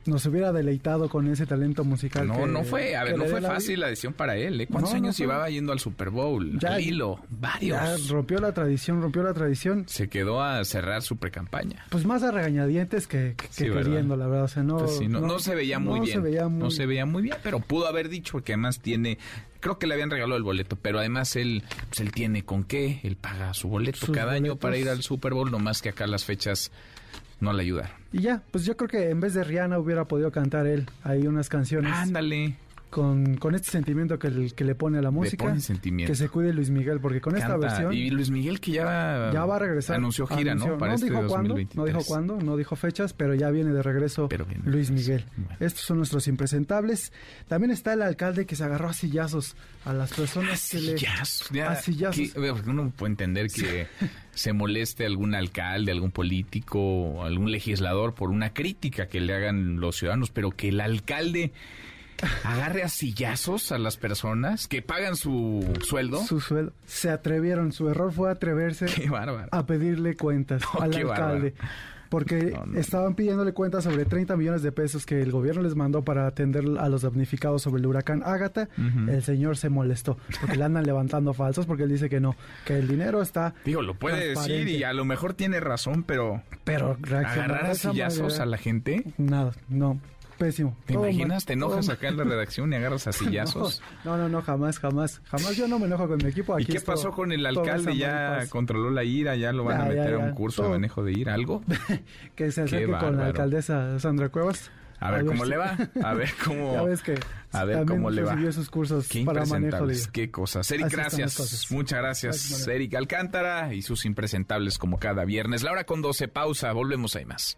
nos hubiera deleitado con ese talento musical. No, no fue, a ver, no fue fácil la decisión para él. ¿eh? ¿Cuántos años llevaba yendo al Super Bowl? Ya, hilo, varios. rompió la tradición, rompió la tradición. Se quedó a cerrar su precampaña. Pues más a regañadientes que, queriendo, la verdad. O sea, no, pues no, se veía muy bien. No se veía muy bien, pero pudo haber dicho que además tiene creo que le habían regalado el boleto, pero además él, pues él tiene con qué, él paga su boleto cada año para ir al Super Bowl, no más que acá las fechas no le ayudaron. Y ya, pues yo creo que en vez de Rihanna hubiera podido cantar él ahí unas canciones. Ándale. Con, con, este sentimiento que, el, que le pone a la música. Que se cuide Luis Miguel, porque con esta versión. Y Luis Miguel que ya, ya va a regresar. Anunció gira, ¿no? Para no este dijo cuándo, no dijo cuándo, no dijo fechas, pero ya viene de regreso Luis Miguel. Estos son nuestros impresentables. También está el alcalde que se agarró a sillazos a las personas que le. a sillazos. Uno puede entender que se moleste algún alcalde, algún político, algún legislador por una crítica que le hagan los ciudadanos, pero que el alcalde agarre a sillazos a las personas que pagan su sueldo. Su sueldo. Se atrevieron, su error fue atreverse a pedirle cuentas al alcalde porque estaban pidiéndole cuentas sobre 30 millones de pesos que el gobierno les mandó para atender a los damnificados sobre el huracán Ágata. El señor se molestó porque le andan levantando falsos porque él dice que no, que el dinero está. Digo, lo puede decir y a lo mejor tiene razón, pero. Pero agarrar a sillazos a la gente. Nada, no. Pésimo. ¿Te imaginas? ¿Te enojas acá en la redacción y agarras a sillazos? No, no, no, jamás, jamás. Jamás yo no me enojo con mi equipo. ¿Y qué pasó con el alcalde? ¿Ya controló la ira? ¿Ya lo van a meter a un curso de manejo de ira? ¿Algo? que se acerque con la alcaldesa Sandra Cuevas. A ver, cómo le va. A ver cómo. ya ves que a ver cómo le va. cursos Qué para manejo Qué cosas. Eric, gracias. Muchas gracias, Eric Alcántara y sus impresentables como cada viernes. La hora con 12, pausa. Volvemos ahí más.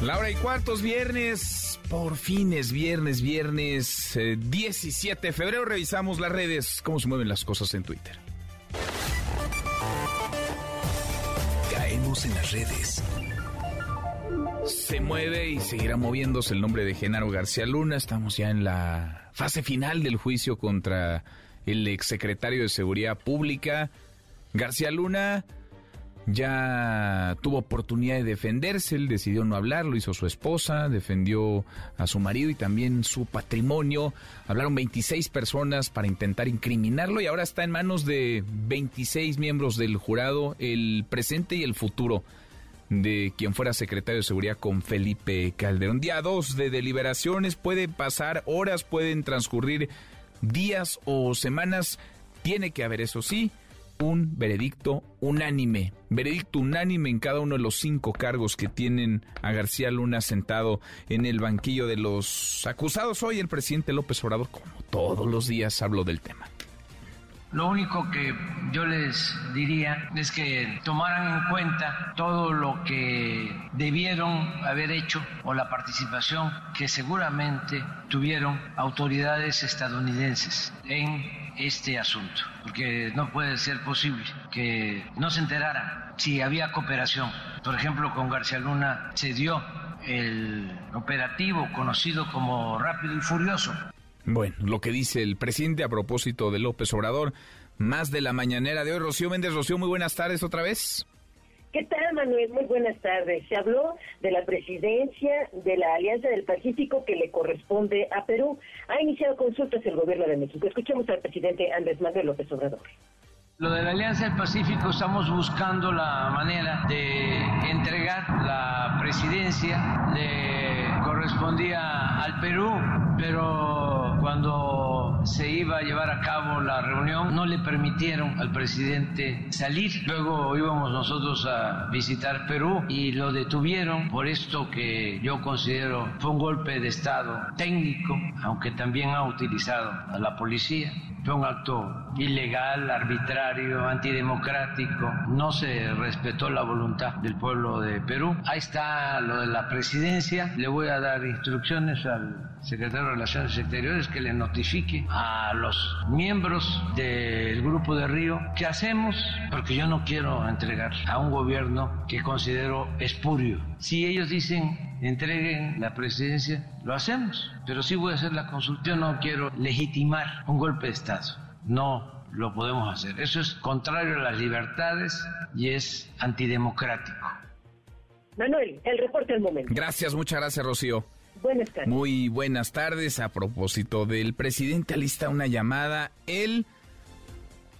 Laura y cuartos, viernes, por fin es viernes, viernes 17 eh, de febrero. Revisamos las redes, cómo se mueven las cosas en Twitter. Caemos en las redes. Se mueve y seguirá moviéndose el nombre de Genaro García Luna. Estamos ya en la fase final del juicio contra el exsecretario de Seguridad Pública. García Luna ya tuvo oportunidad de defenderse, él decidió no hablar, lo hizo su esposa, defendió a su marido y también su patrimonio. Hablaron 26 personas para intentar incriminarlo y ahora está en manos de 26 miembros del jurado, el presente y el futuro de quien fuera secretario de seguridad con Felipe Calderón. Día 2 de deliberaciones, puede pasar horas, pueden transcurrir días o semanas, tiene que haber eso sí un veredicto unánime. Veredicto unánime en cada uno de los cinco cargos que tienen a García Luna sentado en el banquillo de los acusados. Hoy el presidente López Obrador, como todos los días, habló del tema. Lo único que yo les diría es que tomaran en cuenta todo lo que debieron haber hecho o la participación que seguramente tuvieron autoridades estadounidenses en este asunto, porque no puede ser posible que no se enteraran si había cooperación. Por ejemplo, con García Luna se dio el operativo conocido como Rápido y Furioso. Bueno, lo que dice el presidente a propósito de López Obrador, más de la mañanera de hoy. Rocío Méndez, Rocío, muy buenas tardes otra vez. ¿Qué tal, Manuel? Muy buenas tardes. Se habló de la presidencia de la Alianza del Pacífico que le corresponde a Perú. Ha iniciado consultas el gobierno de México. Escuchemos al presidente Andrés Manuel López Obrador. Lo de la Alianza del Pacífico estamos buscando la manera de entregar la presidencia. Le correspondía al Perú, pero cuando se iba a llevar a cabo la reunión no le permitieron al presidente salir. Luego íbamos nosotros a visitar Perú y lo detuvieron por esto que yo considero fue un golpe de Estado técnico, aunque también ha utilizado a la policía. Fue un acto ilegal, arbitrario, antidemocrático. No se respetó la voluntad del pueblo de Perú. Ahí está lo de la presidencia. Le voy a dar instrucciones al secretario de Relaciones Exteriores que le notifique a los miembros del Grupo de Río qué hacemos, porque yo no quiero entregar a un gobierno que considero espurio. Si ellos dicen entreguen la presidencia, lo hacemos. Pero sí voy a hacer la consulta. Yo no quiero legitimar un golpe de Estado. No lo podemos hacer. Eso es contrario a las libertades y es antidemocrático. Manuel, el reporte del momento. Gracias, muchas gracias, Rocío. Buenas tardes. Muy buenas tardes. A propósito del presidente, alista una llamada. Él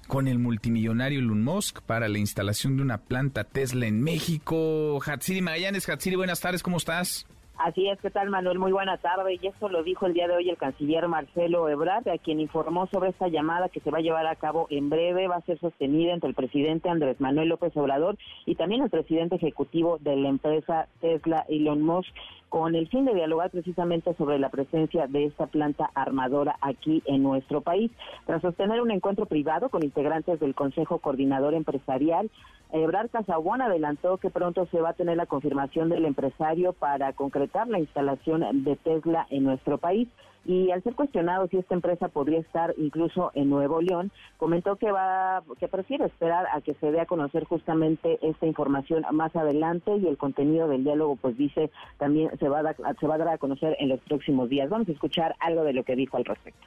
con el multimillonario Elon Musk para la instalación de una planta Tesla en México. Hatsiri Magallanes, Hatsiri, buenas tardes, ¿cómo estás? Así es, ¿qué tal Manuel? Muy buena tarde. Y eso lo dijo el día de hoy el canciller Marcelo Ebrard, a quien informó sobre esta llamada que se va a llevar a cabo en breve. Va a ser sostenida entre el presidente Andrés Manuel López Obrador y también el presidente ejecutivo de la empresa Tesla, Elon Musk con el fin de dialogar precisamente sobre la presencia de esta planta armadora aquí en nuestro país. Tras sostener un encuentro privado con integrantes del Consejo Coordinador Empresarial, Ebrard Casabón adelantó que pronto se va a tener la confirmación del empresario para concretar la instalación de Tesla en nuestro país y al ser cuestionado si esta empresa podría estar incluso en Nuevo León, comentó que va que prefiere esperar a que se dé a conocer justamente esta información más adelante y el contenido del diálogo pues dice también se va a se va a dar a conocer en los próximos días. Vamos a escuchar algo de lo que dijo al respecto.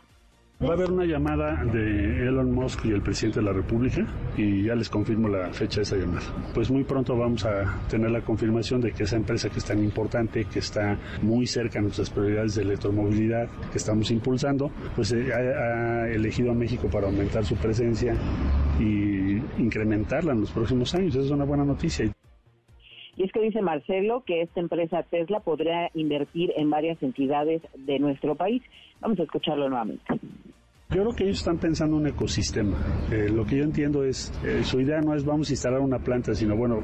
Va a haber una llamada de Elon Musk y el presidente de la República y ya les confirmo la fecha de esa llamada. Pues muy pronto vamos a tener la confirmación de que esa empresa que es tan importante, que está muy cerca de nuestras prioridades de electromovilidad que estamos impulsando, pues eh, ha, elegido a México para aumentar su presencia y incrementarla en los próximos años. Esa es una buena noticia. Y es que dice Marcelo que esta empresa Tesla podría invertir en varias entidades de nuestro país. Vamos a escucharlo nuevamente. Yo creo que ellos están pensando en un ecosistema. Eh, lo que yo entiendo es, eh, su idea no es vamos a instalar una planta, sino bueno,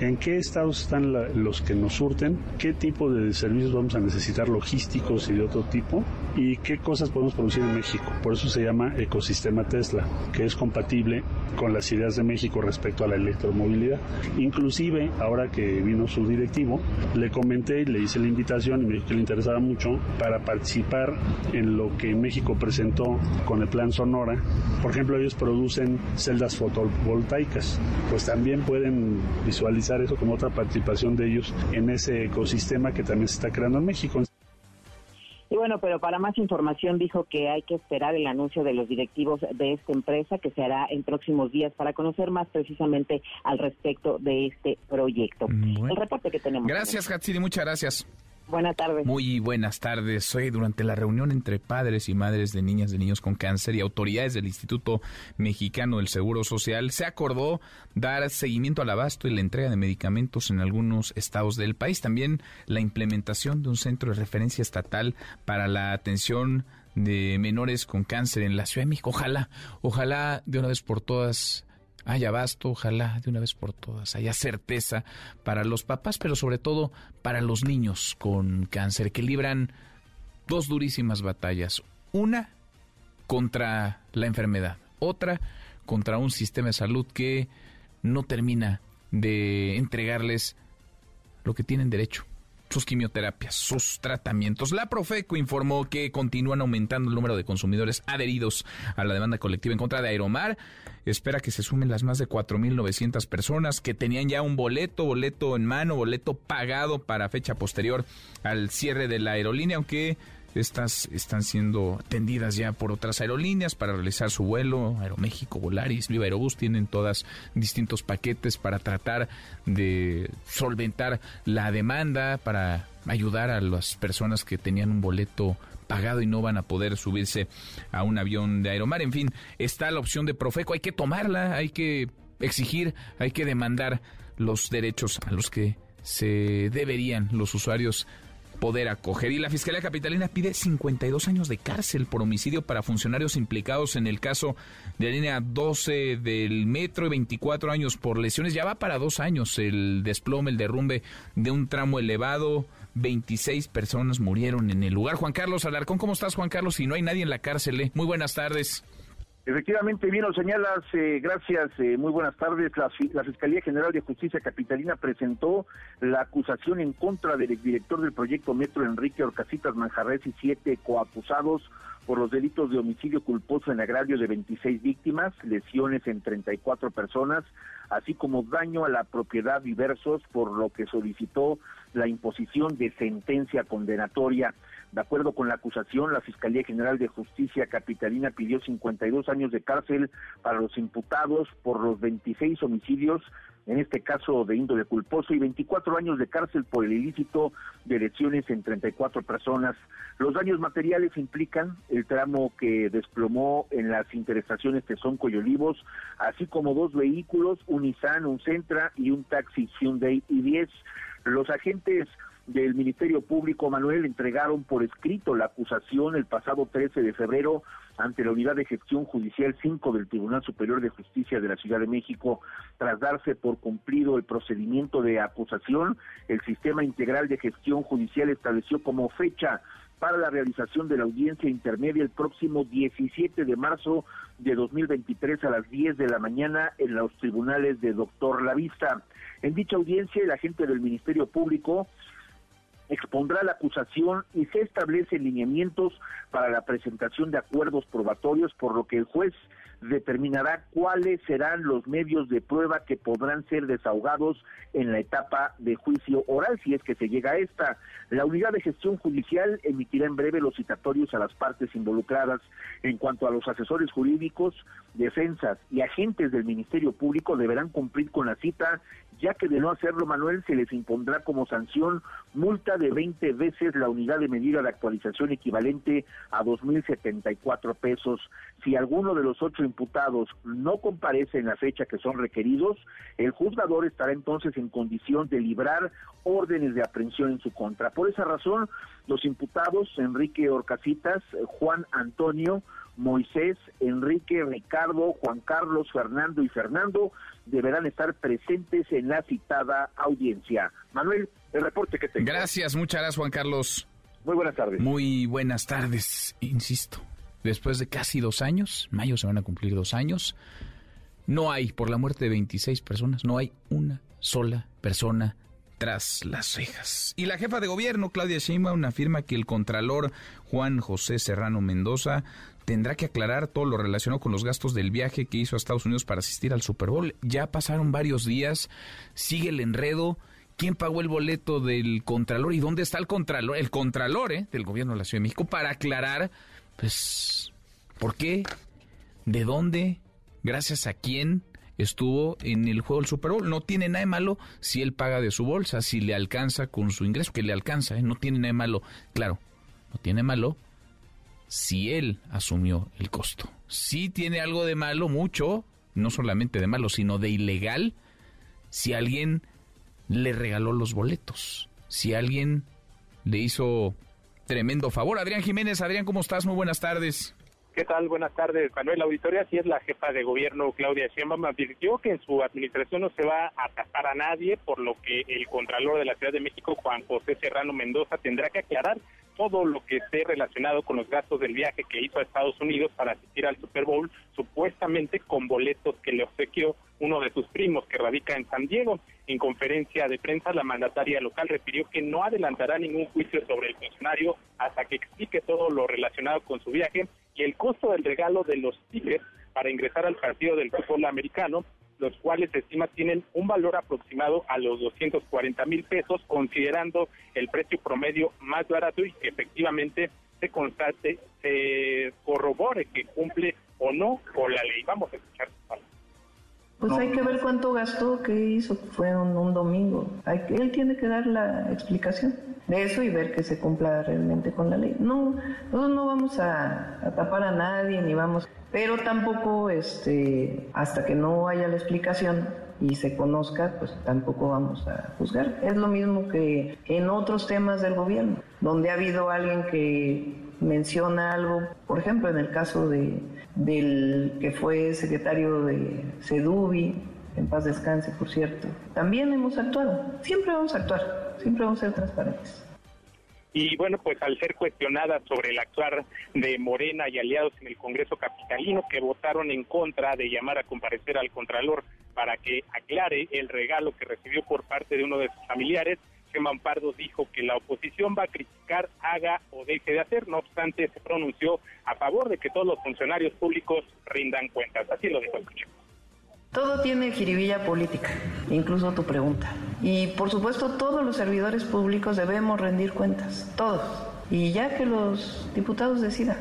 ¿en qué estados están los que nos surten? ¿Qué tipo de servicios vamos a necesitar logísticos y de otro tipo? ¿Y qué cosas podemos producir en México? Por eso se llama ecosistema Tesla, que es compatible con las ideas de México respecto a la electromovilidad. Inclusive, ahora que vino su directivo, le comenté y le hice la invitación y me dijo que le interesaba mucho para participar en lo que México presentó con el plan Sonora. Por ejemplo, ellos producen celdas fotovoltaicas, pues también pueden visualizar eso como otra participación de ellos en ese ecosistema que también se está creando en México. Y bueno, pero para más información dijo que hay que esperar el anuncio de los directivos de esta empresa que se hará en próximos días para conocer más precisamente al respecto de este proyecto. El reporte que tenemos. Gracias, Hatsiri, muchas gracias. Buenas tardes. Muy buenas tardes. Hoy, durante la reunión entre padres y madres de niñas de niños con cáncer y autoridades del Instituto Mexicano del Seguro Social, se acordó dar seguimiento al abasto y la entrega de medicamentos en algunos estados del país. También la implementación de un centro de referencia estatal para la atención de menores con cáncer en la Ciudad de México. Ojalá, ojalá de una vez por todas haya abasto, ojalá de una vez por todas, haya certeza para los papás, pero sobre todo para los niños con cáncer que libran dos durísimas batallas. Una contra la enfermedad, otra contra un sistema de salud que no termina de entregarles lo que tienen derecho, sus quimioterapias, sus tratamientos. La Profeco informó que continúan aumentando el número de consumidores adheridos a la demanda colectiva en contra de Aeromar. Espera que se sumen las más de 4.900 personas que tenían ya un boleto, boleto en mano, boleto pagado para fecha posterior al cierre de la aerolínea, aunque estas están siendo atendidas ya por otras aerolíneas para realizar su vuelo. Aeroméxico, Volaris, Viva Aerobús tienen todas distintos paquetes para tratar de solventar la demanda, para ayudar a las personas que tenían un boleto pagado y no van a poder subirse a un avión de Aeromar. En fin, está la opción de Profeco, hay que tomarla, hay que exigir, hay que demandar los derechos a los que se deberían los usuarios poder acoger. Y la Fiscalía Capitalina pide 52 años de cárcel por homicidio para funcionarios implicados en el caso de la línea 12 del metro y 24 años por lesiones. Ya va para dos años el desplome, el derrumbe de un tramo elevado. 26 personas murieron en el lugar. Juan Carlos Alarcón, ¿cómo estás, Juan Carlos? Si no hay nadie en la cárcel, ¿eh? Muy buenas tardes. Efectivamente, bien lo señalas, eh, gracias, eh, muy buenas tardes. La, la, Fiscalía General de Justicia Capitalina presentó la acusación en contra del exdirector del proyecto Metro Enrique Orcasitas Manjarres y siete coacusados por los delitos de homicidio culposo en agravio de 26 víctimas, lesiones en 34 personas, así como daño a la propiedad diversos, por lo que solicitó la imposición de sentencia condenatoria. De acuerdo con la acusación, la Fiscalía General de Justicia Capitalina pidió 52 años de cárcel para los imputados por los 26 homicidios, en este caso de índole culposo, y 24 años de cárcel por el ilícito de lesiones en 34 personas. Los daños materiales implican el tramo que desplomó en las interestaciones Tezonco y Olivos, así como dos vehículos, un Nissan, un Centra y un taxi Hyundai i10. Los agentes del Ministerio Público, Manuel, entregaron por escrito la acusación el pasado 13 de febrero ante la Unidad de Gestión Judicial 5 del Tribunal Superior de Justicia de la Ciudad de México. Tras darse por cumplido el procedimiento de acusación, el Sistema Integral de Gestión Judicial estableció como fecha para la realización de la audiencia intermedia el próximo 17 de marzo de 2023 a las 10 de la mañana en los tribunales de Doctor Lavista. En dicha audiencia, el agente del Ministerio Público expondrá la acusación y se establecen lineamientos para la presentación de acuerdos probatorios, por lo que el juez determinará cuáles serán los medios de prueba que podrán ser desahogados en la etapa de juicio oral, si es que se llega a esta. La unidad de gestión judicial emitirá en breve los citatorios a las partes involucradas. En cuanto a los asesores jurídicos, defensas y agentes del Ministerio Público deberán cumplir con la cita, ya que de no hacerlo, Manuel, se les impondrá como sanción multa de 20 veces la unidad de medida de actualización equivalente a 2.074 pesos. Si alguno de los ocho imputados no comparece en la fecha que son requeridos, el juzgador estará entonces en condición de librar órdenes de aprehensión en su contra. Por esa razón, los imputados Enrique Orcasitas, Juan Antonio, Moisés, Enrique, Ricardo, Juan Carlos, Fernando y Fernando deberán estar presentes en la citada audiencia. Manuel, el reporte que tengo. Gracias, muchas gracias Juan Carlos. Muy buenas tardes. Muy buenas tardes, insisto. Después de casi dos años, mayo se van a cumplir dos años, no hay, por la muerte de 26 personas, no hay una sola persona tras las cejas. Y la jefa de gobierno, Claudia Sheinbaum, afirma que el contralor Juan José Serrano Mendoza tendrá que aclarar todo lo relacionado con los gastos del viaje que hizo a Estados Unidos para asistir al Super Bowl. Ya pasaron varios días, sigue el enredo. ¿Quién pagó el boleto del contralor y dónde está el contralor? El contralor ¿eh? del gobierno de la Ciudad de México para aclarar, pues, ¿por qué? ¿De dónde? ¿Gracias a quién? estuvo en el juego del Super Bowl. No tiene nada de malo si él paga de su bolsa, si le alcanza con su ingreso, que le alcanza, ¿eh? no tiene nada de malo. Claro, no tiene malo si él asumió el costo. Sí tiene algo de malo, mucho, no solamente de malo, sino de ilegal, si alguien le regaló los boletos, si alguien le hizo tremendo favor. Adrián Jiménez, Adrián, ¿cómo estás? Muy buenas tardes. ¿Qué tal? Buenas tardes, Manuel Auditoria. Así es la jefa de gobierno, Claudia Sheinbaum, advirtió que en su administración no se va a tapar a nadie, por lo que el contralor de la Ciudad de México, Juan José Serrano Mendoza, tendrá que aclarar todo lo que esté relacionado con los gastos del viaje que hizo a Estados Unidos para asistir al Super Bowl, supuestamente con boletos que le obsequió uno de sus primos que radica en San Diego. En conferencia de prensa, la mandataria local refirió que no adelantará ningún juicio sobre el funcionario hasta que explique todo lo relacionado con su viaje y el costo del regalo de los tickets para ingresar al partido del fútbol americano, los cuales se estima tienen un valor aproximado a los 240 mil pesos, considerando el precio promedio más barato y que efectivamente se constate, se corrobore que cumple o no con la ley. Vamos a escuchar pues hay que ver cuánto gastó, qué hizo, fue un, domingo. Hay, él tiene que dar la explicación de eso y ver que se cumpla realmente con la ley. No, nosotros no vamos a, tapar a nadie ni vamos, pero tampoco este, hasta que no haya la explicación y se conozca, pues tampoco vamos a juzgar. Es lo mismo que en otros temas del gobierno, donde ha habido alguien que menciona algo, por ejemplo, en el caso de del que fue secretario de Sedubi, en paz descanse, por cierto. También hemos actuado, siempre vamos a actuar, siempre vamos a ser transparentes. Y bueno, pues al ser cuestionada sobre el actuar de Morena y aliados en el Congreso Capitalino que votaron en contra de llamar a comparecer al Contralor para que aclare el regalo que recibió por parte de uno de sus familiares, Gemma Pardo dijo que la oposición va a criticar, haga o deje de hacer. No obstante, se pronunció a favor de que todos los funcionarios públicos rindan cuentas. Así lo dijo, escuchemos. Todo tiene jiribilla política, incluso tu pregunta. Y por supuesto todos los servidores públicos debemos rendir cuentas, todos. Y ya que los diputados decidan.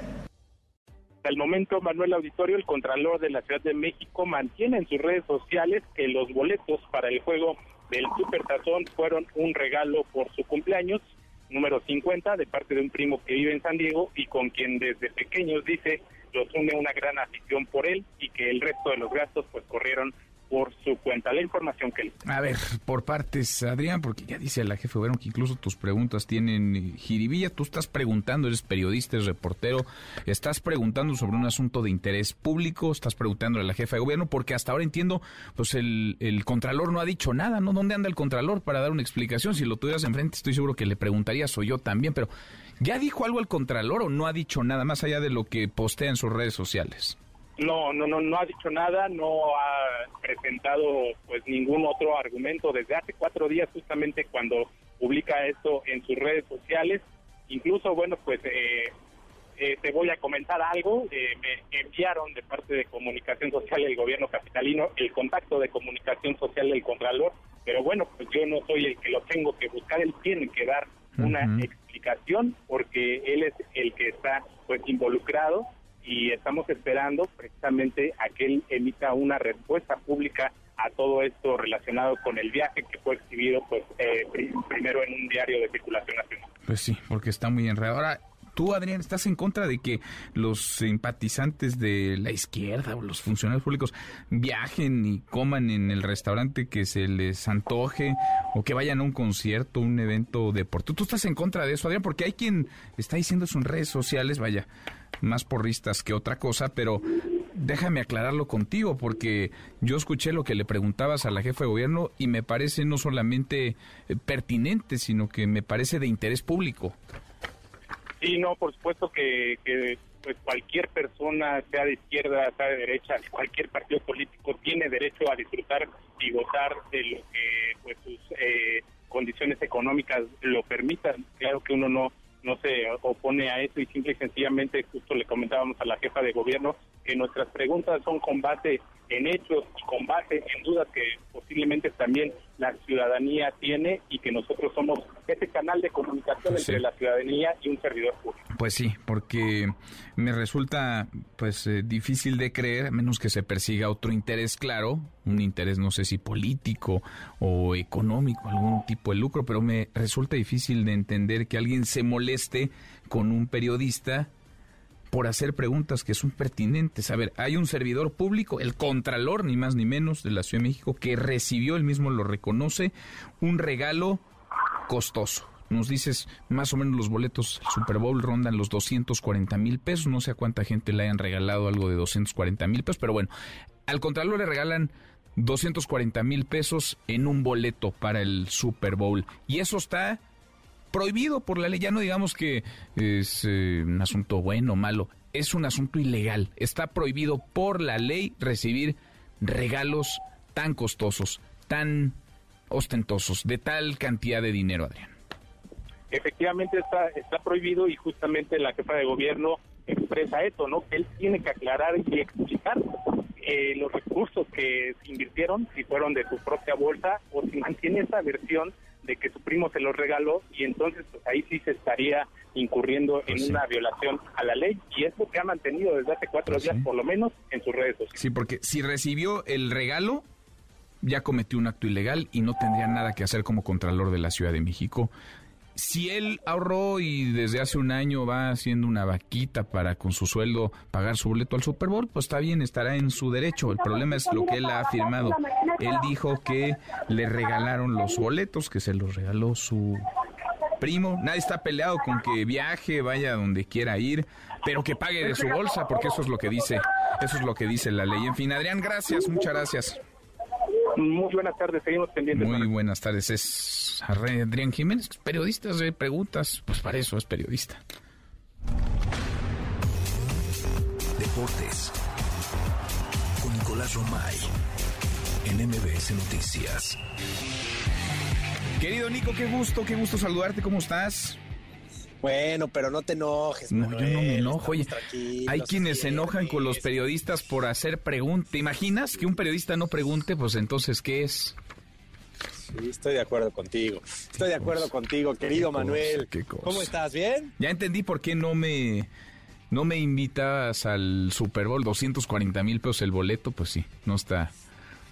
Hasta el momento, Manuel Auditorio, el Contralor de la Ciudad de México, mantiene en sus redes sociales que los boletos para el juego del Super Tazón fueron un regalo por su cumpleaños, número 50, de parte de un primo que vive en San Diego y con quien desde pequeños dice los une una gran afición por él y que el resto de los gastos pues corrieron por su cuenta. La información que él. A ver, por partes, Adrián, porque ya dice la jefe bueno que incluso tus preguntas tienen jiribilla. Tú estás preguntando, eres periodista, eres reportero, estás preguntando sobre un asunto de interés público, estás preguntando a la jefa de gobierno, porque hasta ahora entiendo, pues el, el Contralor no ha dicho nada, ¿no? ¿Dónde anda el Contralor para dar una explicación? Si lo tuvieras enfrente, estoy seguro que le preguntarías o yo también, pero ¿ya dijo algo el Contralor o no ha dicho nada más allá de lo que postea en sus redes sociales? No, no, no, no ha dicho nada, no ha presentado pues ningún otro argumento desde hace cuatro días justamente cuando publica esto en sus redes sociales. Incluso, bueno, pues eh, eh, te voy a comentar algo. Eh, me enviaron de parte de Comunicación Social del gobierno capitalino el contacto de Comunicación Social del Contralor, pero bueno, pues yo no soy el que lo tengo que buscar, él tiene que dar una explicación porque él es el que está pues involucrado y estamos esperando precisamente a que él emita una respuesta pública a todo esto relacionado con el viaje que fue exhibido pues eh, primero en un diario de circulación nacional. Pues sí, porque está muy enredado. Ahora, tú, Adrián, estás en contra de que los simpatizantes de la izquierda o los funcionarios públicos viajen y coman en el restaurante que se les antoje o que vayan a un concierto, un evento deportivo. ¿Tú estás en contra de eso, Adrián? Porque hay quien está diciendo en redes sociales, vaya, más porristas que otra cosa, pero déjame aclararlo contigo, porque yo escuché lo que le preguntabas a la jefa de gobierno y me parece no solamente eh, pertinente, sino que me parece de interés público. Sí, no, por supuesto que, pues cualquier persona, sea de izquierda, sea de derecha, cualquier partido político tiene derecho a disfrutar y gozar de lo que pues sus eh, condiciones económicas lo permitan. Claro que uno no no se opone a eso y simple y sencillamente justo le comentábamos a la jefa de gobierno que nuestras preguntas son con base en hechos y con base en dudas que posiblemente también la ciudadanía tiene y que nosotros somos ese canal de comunicación pues entre la ciudadanía y un servidor público. Pues sí, porque me resulta pues eh, difícil de creer, a menos que se persiga otro interés claro, un interés no sé si político o económico, algún tipo de lucro, pero me resulta difícil de entender que alguien se moleste con un periodista por hacer preguntas que son pertinentes. A ver, hay un servidor público, el Contralor, ni más ni menos, de la Ciudad de México, que recibió, él mismo lo reconoce, un regalo costoso. Nos dices, más o menos los boletos Super Bowl rondan los 240 mil pesos. No sé a cuánta gente le hayan regalado algo de 240 mil pesos, pero bueno, al Contralor le regalan 240 mil pesos en un boleto para el Super Bowl. Y eso está prohibido por la ley. Ya no digamos que es eh, un asunto bueno o malo, es un asunto ilegal. Está prohibido por la ley recibir regalos tan costosos, tan ostentosos, de tal cantidad de dinero, Adrián. Efectivamente está, está prohibido y justamente la jefa de gobierno expresa eso, ¿no? Que él tiene que aclarar y explicar eh, los recursos que se invirtieron, si fueron de su propia bolsa o si mantiene esa versión de que su primo se los regaló y entonces pues ahí sí se estaría incurriendo en pues una violación a la ley. Y es lo que ha mantenido desde hace cuatro pues días por lo menos en sus redes sociales. Sí, porque si recibió el regalo ya cometió un acto ilegal y no tendría nada que hacer como Contralor de la Ciudad de México si él ahorró y desde hace un año va haciendo una vaquita para con su sueldo pagar su boleto al Super Bowl, pues está bien, estará en su derecho. El problema es lo que él ha afirmado. Él dijo que le regalaron los boletos, que se los regaló su primo. Nadie está peleado con que viaje, vaya donde quiera ir, pero que pague de su bolsa, porque eso es lo que dice, eso es lo que dice la ley. En fin, Adrián, gracias, muchas gracias. Muy buenas tardes, seguimos pendientes. Muy buenas tardes, es Adrián Jiménez, periodista de preguntas, pues para eso es periodista. Deportes con Nicolás Romay en MBS Noticias. Querido Nico, qué gusto, qué gusto saludarte, ¿cómo estás? Bueno, pero no te enojes. No, yo no me enojo. Oye, hay quienes se enojan con los periodistas por hacer preguntas. ¿Te imaginas que un periodista no pregunte? Pues entonces, ¿qué es? Sí, estoy de acuerdo contigo. Estoy de acuerdo contigo, querido Manuel. ¿Cómo estás? ¿Bien? Ya entendí por qué no me no me invitas al Super Bowl, 240 mil pesos el boleto, pues sí, no está,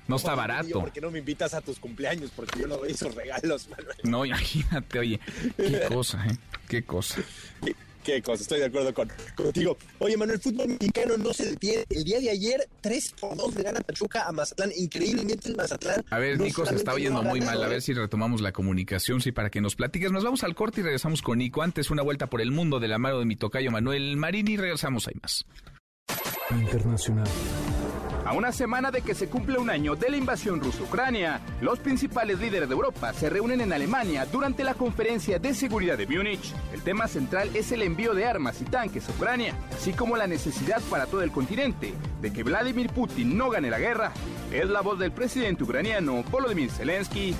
no está barato. ¿Por qué no me invitas a tus cumpleaños? Porque yo no doy esos regalos, Manuel. No, imagínate, oye, qué cosa, ¿eh? Qué cosa. Qué, cosa, estoy de acuerdo con, contigo. Oye, Manuel, el fútbol mexicano no se detiene. El día de ayer, 3 por 2 le gana Pachuca a Mazatlán. Increíblemente el Mazatlán. A ver, Nico, se está oyendo muy mal. A ver si retomamos la comunicación, sí, para que nos platiques. Nos vamos al corte y regresamos con Nico. Antes, una vuelta por el mundo de la mano de mi tocayo Manuel Marini. Regresamos, hay más. Internacional. A una semana de que se cumple un año de la invasión rusa-Ucrania, los principales líderes de Europa se reúnen en Alemania durante la conferencia de seguridad de Múnich. El tema central es el envío de armas y tanques a Ucrania, así como la necesidad para todo el continente de que Vladimir Putin no gane la guerra. Es la voz del presidente ucraniano Volodymyr Zelensky.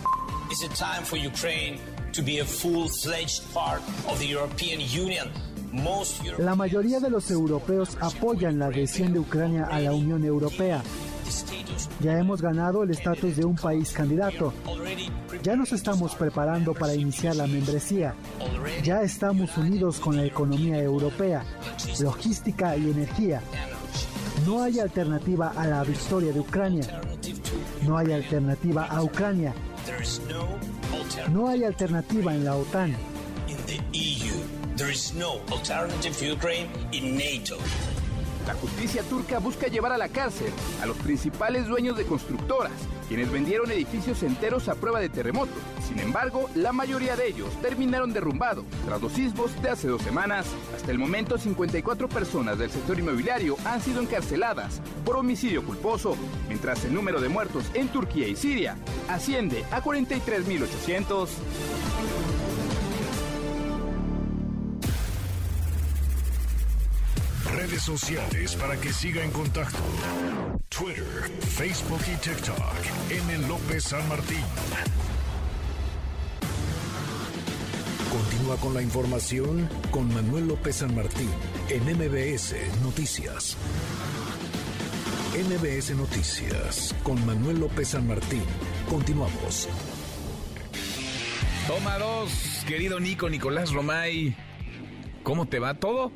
La mayoría de los europeos apoyan la adhesión de Ucrania a la Unión Europea. Ya hemos ganado el estatus de un país candidato. Ya nos estamos preparando para iniciar la membresía. Ya estamos unidos con la economía europea, logística y energía. No hay alternativa a la victoria de Ucrania. No hay alternativa a Ucrania. No hay alternativa en la OTAN. La justicia turca busca llevar a la cárcel a los principales dueños de constructoras, quienes vendieron edificios enteros a prueba de terremoto. Sin embargo, la mayoría de ellos terminaron derrumbados tras los sismos de hace dos semanas. Hasta el momento, 54 personas del sector inmobiliario han sido encarceladas por homicidio culposo, mientras el número de muertos en Turquía y Siria asciende a 43.800. Redes sociales para que siga en contacto: Twitter, Facebook y TikTok. M. López San Martín. Continúa con la información con Manuel López San Martín en MBS Noticias. MBS Noticias con Manuel López San Martín. Continuamos. Toma dos, querido Nico Nicolás Romay. ¿Cómo te va todo?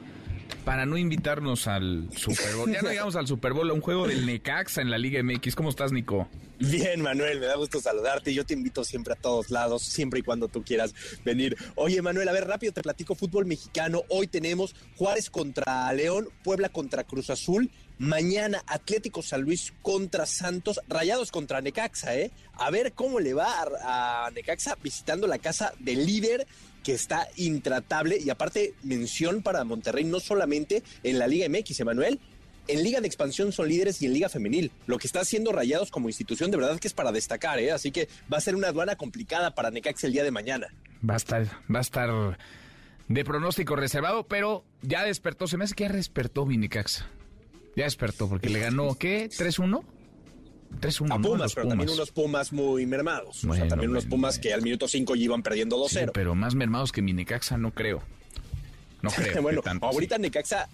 Para no invitarnos al Super Bowl. Ya no llegamos al Super Bowl, a un juego del Necaxa en la Liga MX. ¿Cómo estás, Nico? Bien, Manuel, me da gusto saludarte. Yo te invito siempre a todos lados, siempre y cuando tú quieras venir. Oye, Manuel, a ver, rápido te platico fútbol mexicano. Hoy tenemos Juárez contra León, Puebla contra Cruz Azul. Mañana Atlético San Luis contra Santos, Rayados contra Necaxa, ¿eh? A ver cómo le va a, a Necaxa visitando la casa del líder que está intratable y aparte mención para Monterrey no solamente en la Liga MX, Emanuel, en Liga de Expansión son líderes y en Liga Femenil. Lo que está haciendo Rayados como institución de verdad que es para destacar, ¿eh? así que va a ser una aduana complicada para Necaxa el día de mañana. Va a estar, va a estar de pronóstico reservado, pero ya despertó, se me hace que ya despertó mi Necaxa. Ya despertó porque le ganó, ¿qué? ¿3-1? 3-1. A Pumas, pero también unos Pumas muy mermados. o sea, también unos Pumas que al minuto 5 ya iban perdiendo 2-0. Sí, pero más mermados que mi Necaxa, no creo. No creo. bueno, ahorita Necaxa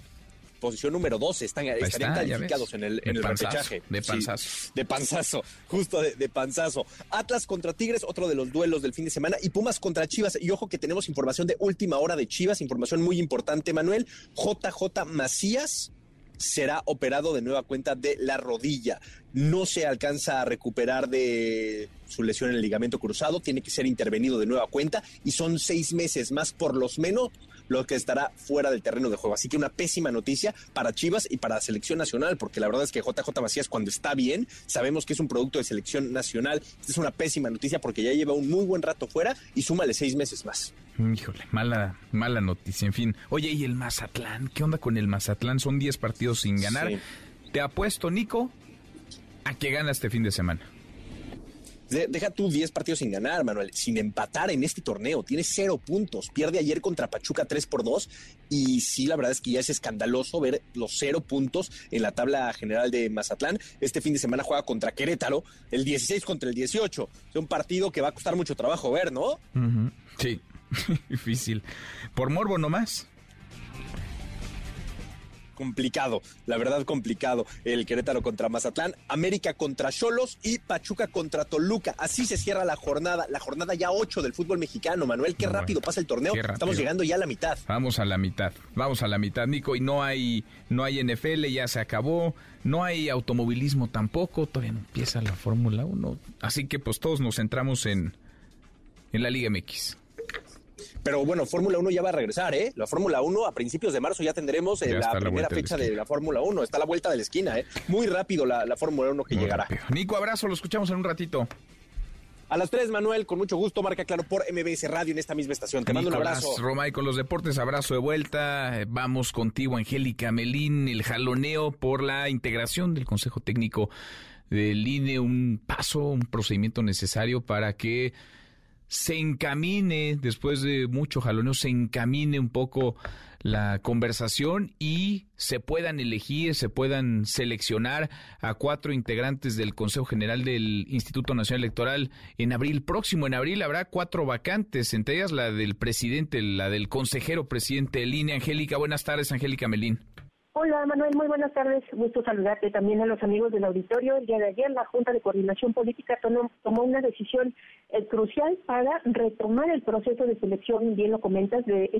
posición número 12, están, estarían calificados en el, en el repechaje. De panzazo. de panzazo, justo de, de, panzazo. Atlas contra Tigres, otro de los duelos del fin de semana, y Pumas contra Chivas. Y ojo que tenemos información de última hora de Chivas, información muy importante, Manuel. JJ Macías será operado de nueva cuenta de la rodilla. No se alcanza a recuperar de su lesión en el ligamento cruzado, tiene que ser intervenido de nueva cuenta y son seis meses más por lo menos lo que estará fuera del terreno de juego. Así que una pésima noticia para Chivas y para la selección nacional, porque la verdad es que JJ Macías cuando está bien, sabemos que es un producto de selección nacional. Esta es una pésima noticia porque ya lleva un muy buen rato fuera y súmale seis meses más. Híjole, mala, mala noticia. En fin, oye, ¿y el Mazatlán? ¿Qué onda con el Mazatlán? Son 10 partidos sin ganar. Te apuesto, Nico, a que gana este fin de semana. Deja tú 10 partidos sin ganar, Manuel, sin empatar en este torneo. Tiene cero puntos. Pierde ayer contra Pachuca 3 por 2. Y sí, la verdad es que ya es escandaloso ver los cero puntos en la tabla general de Mazatlán. Este fin de semana juega contra Querétaro, el 16 contra el 18. Es un partido que va a costar mucho trabajo ver, ¿no? Sí, difícil. Por morbo nomás complicado, la verdad complicado. El Querétaro contra Mazatlán, América contra Cholos y Pachuca contra Toluca. Así se cierra la jornada, la jornada ya 8 del fútbol mexicano. Manuel, qué rápido pasa el torneo. Estamos llegando ya a la mitad. Vamos a la mitad, vamos a la mitad, Nico. Y no hay, no hay NFL, ya se acabó. No hay automovilismo tampoco, todavía no empieza la Fórmula 1. Así que pues todos nos centramos en, en la Liga MX. Pero bueno, Fórmula 1 ya va a regresar, ¿eh? La Fórmula 1 a principios de marzo ya tendremos eh, la primera fecha de la, Fórmula 1. Está a la vuelta de la esquina, ¿eh? Muy rápido la, Fórmula 1 que llegará. Nico, abrazo, lo escuchamos en un ratito. A las 3, Manuel, con mucho gusto, marca claro por MBS Radio en esta misma estación. Te mando un abrazo. Romay con los deportes, abrazo de vuelta. Vamos contigo, Angélica Melín, el jaloneo por la integración del Consejo Técnico del INE, un paso, un procedimiento necesario para que se encamine, después de mucho jaloneo, se encamine un poco la conversación y se puedan elegir, se puedan seleccionar a cuatro integrantes del Consejo General del Instituto Nacional Electoral en abril próximo. En abril habrá cuatro vacantes, entre ellas la del presidente, la del consejero presidente de Angélica. Buenas tardes, Angélica Melín. Hola Manuel, muy buenas tardes. Gusto saludarte también a los amigos del auditorio. El día de ayer la Junta de Coordinación Política tomó, una decisión eh, crucial para retomar el proceso de selección, bien lo comentas, de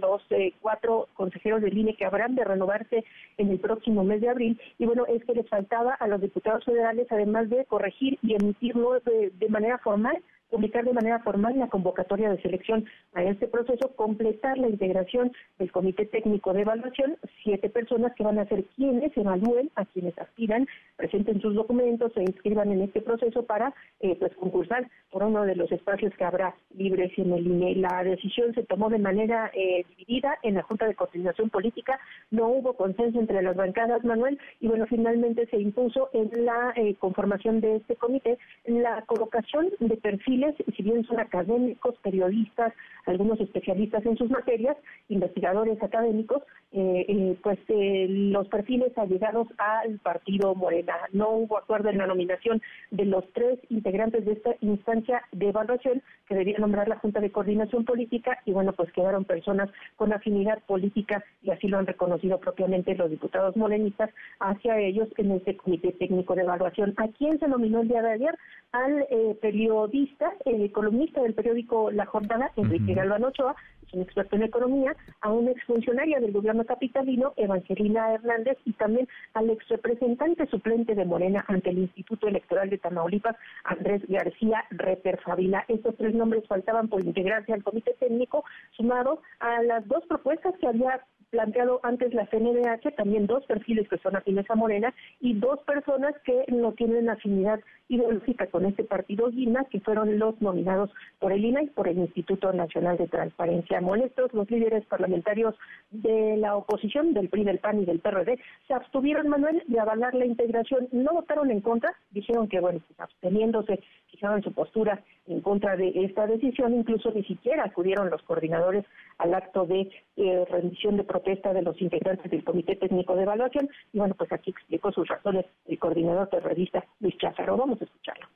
los eh, cuatro consejeros de línea que habrán de renovarse en el próximo mes de abril. Y bueno, es que les faltaba a los diputados federales, además de corregir y emitirlo de manera formal, publicar de manera formal la convocatoria de selección a este proceso, completar la integración del Comité Técnico de Evaluación, siete personas que van a ser quienes evalúen a quienes aspiran, presenten sus documentos, se inscriban en este proceso para eh, pues concursar por uno de los espacios que habrá libres en el INE. La decisión se tomó de manera eh, dividida en la Junta de Coordinación Política, no hubo consenso entre las bancadas, Manuel, y bueno, finalmente se impuso en la eh, conformación de este comité la colocación de perfiles si bien son académicos, periodistas, algunos especialistas en sus materias, investigadores académicos, eh, eh, pues eh, los perfiles allegados al partido Morena. No hubo acuerdo en la nominación de los tres integrantes de esta instancia de evaluación que debía nombrar la Junta de Coordinación Política y bueno, pues quedaron personas con afinidad política y así lo han reconocido propiamente los diputados morenistas hacia ellos en este Comité Técnico de Evaluación. ¿A quién se nominó el día de ayer? Al periodista el columnista del periódico La Jornada, Enrique Galván Ochoa, es un experto en economía, a una exfuncionaria del gobierno capitalino, Evangelina Hernández, y también al exrepresentante suplente de Morena ante el Instituto Electoral de Tamaulipas, Andrés García Reper Favila. Estos tres nombres faltaban por integrarse al comité técnico, sumado a las dos propuestas que había planteado antes la CNDH, también dos perfiles que son afines a Morena y dos personas que no tienen afinidad ideológica con este partido GINA, que fueron los nominados por el INA y por el Instituto Nacional de Transparencia. Molestos, los líderes parlamentarios de la oposición, del PRI, del PAN y del PRD, se abstuvieron, Manuel, de avalar la integración. No votaron en contra, dijeron que, bueno, pues absteniéndose, fijaron su postura en contra de esta decisión, incluso ni siquiera acudieron los coordinadores al acto de eh, rendición de protesta de los integrantes del Comité Técnico de Evaluación. Y bueno, pues aquí explicó sus razones el coordinador terrorista Luis Cházaro. Vamos a escucharlo.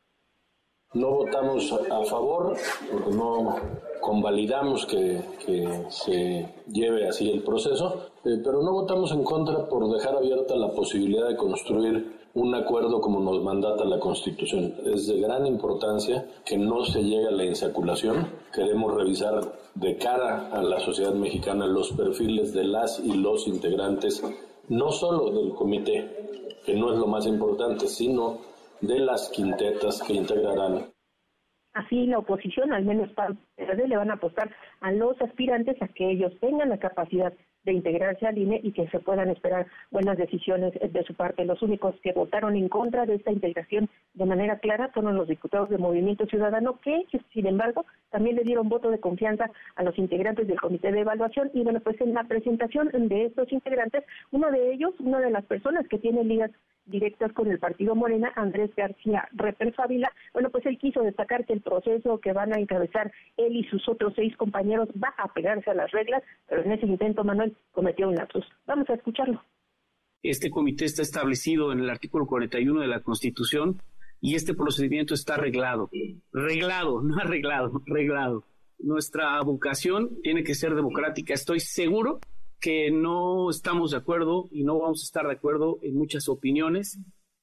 No votamos a favor porque no convalidamos que, se lleve así el proceso, eh, pero no votamos en contra por dejar abierta la posibilidad de construir un acuerdo como nos mandata la Constitución. Es de gran importancia que no se llegue a la insaculación. Queremos revisar de cara a la sociedad mexicana los perfiles de las y los integrantes, no solo del comité, que no es lo más importante, sino de las quintetas que integrarán. Así la oposición, al menos para le van a apostar a los aspirantes a que ellos tengan la capacidad de integrarse al INE y que se puedan esperar buenas decisiones de su parte. Los únicos que votaron en contra de esta integración de manera clara fueron los diputados de Movimiento Ciudadano, que, sin embargo, también le dieron voto de confianza a los integrantes del Comité de Evaluación. Y bueno, pues en la presentación de estos integrantes, uno de ellos, una de las personas que tiene ligas directas con el partido Morena, Andrés García Reper Fávila, bueno, pues él quiso destacar que el proceso que van a encabezar él y sus otros seis compañeros va a pegarse a las reglas, pero en ese intento Manuel cometió un lapsus. Vamos a escucharlo. Este comité está establecido en el artículo 41 de la Constitución y este procedimiento está reglado. Reglado, no arreglado, reglado. Nuestra vocación tiene que ser democrática. Estoy seguro que no estamos de acuerdo y no vamos a estar de acuerdo en muchas opiniones,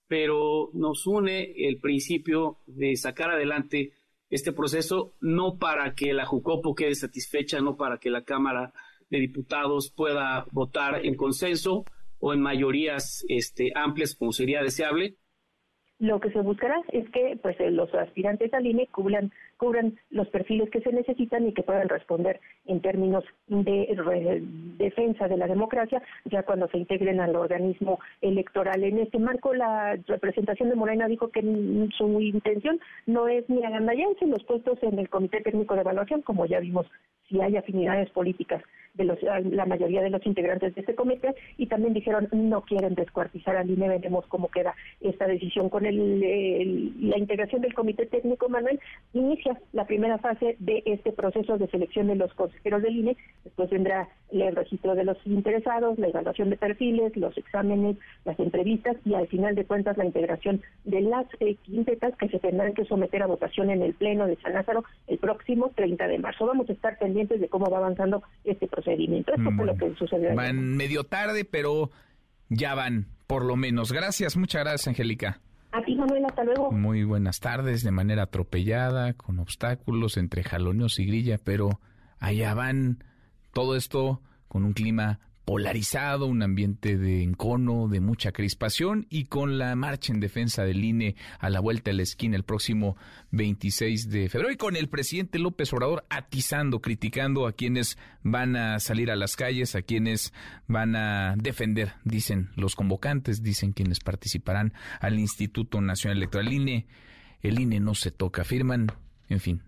pero nos une el principio de sacar adelante este proceso, no para que la Jucopo quede satisfecha, no para que la Cámara de Diputados pueda votar en consenso o en mayorías este, amplias como sería deseable, lo que se buscará es que pues eh, los aspirantes al INE cubran, cubran los perfiles que se necesitan y que puedan responder en términos de defensa de la democracia ya cuando se integren al organismo electoral. En este marco la representación de Morena dijo que su intención no es ni agandallarse los puestos en el Comité Técnico de Evaluación, como ya vimos, si hay afinidades políticas de los, la mayoría de los integrantes de este comité y también dijeron no quieren descuartizar al INE, veremos cómo queda esta decisión. Con el, la integración del comité técnico, Manuel, inicia la primera fase de este proceso de selección de los consejeros del INE, después vendrá el registro de los interesados, la evaluación de perfiles, los exámenes, las entrevistas y al final de cuentas la integración de las eh, quintetas que se tendrán que someter a votación en el Pleno de San Lázaro el próximo 30 de marzo. Vamos a estar pendientes de cómo va avanzando este procedimiento. Esto fue lo que sucedió. Van medio tarde, pero ya van, por lo menos. Gracias, muchas gracias, Angélica. A ti, Manuel, hasta luego. Muy buenas tardes, de manera atropellada, con obstáculos entre jaloneos y grilla, pero allá van. Todo esto con un clima polarizado, un ambiente de encono, de mucha crispación y con la marcha en defensa del INE a la vuelta de la esquina el próximo 26 de febrero y con el presidente López Obrador atizando, criticando a quienes van a salir a las calles, a quienes van a defender, dicen los convocantes, dicen quienes participarán al Instituto Nacional Electoral. El INE, el INE no se toca, firman, en fin,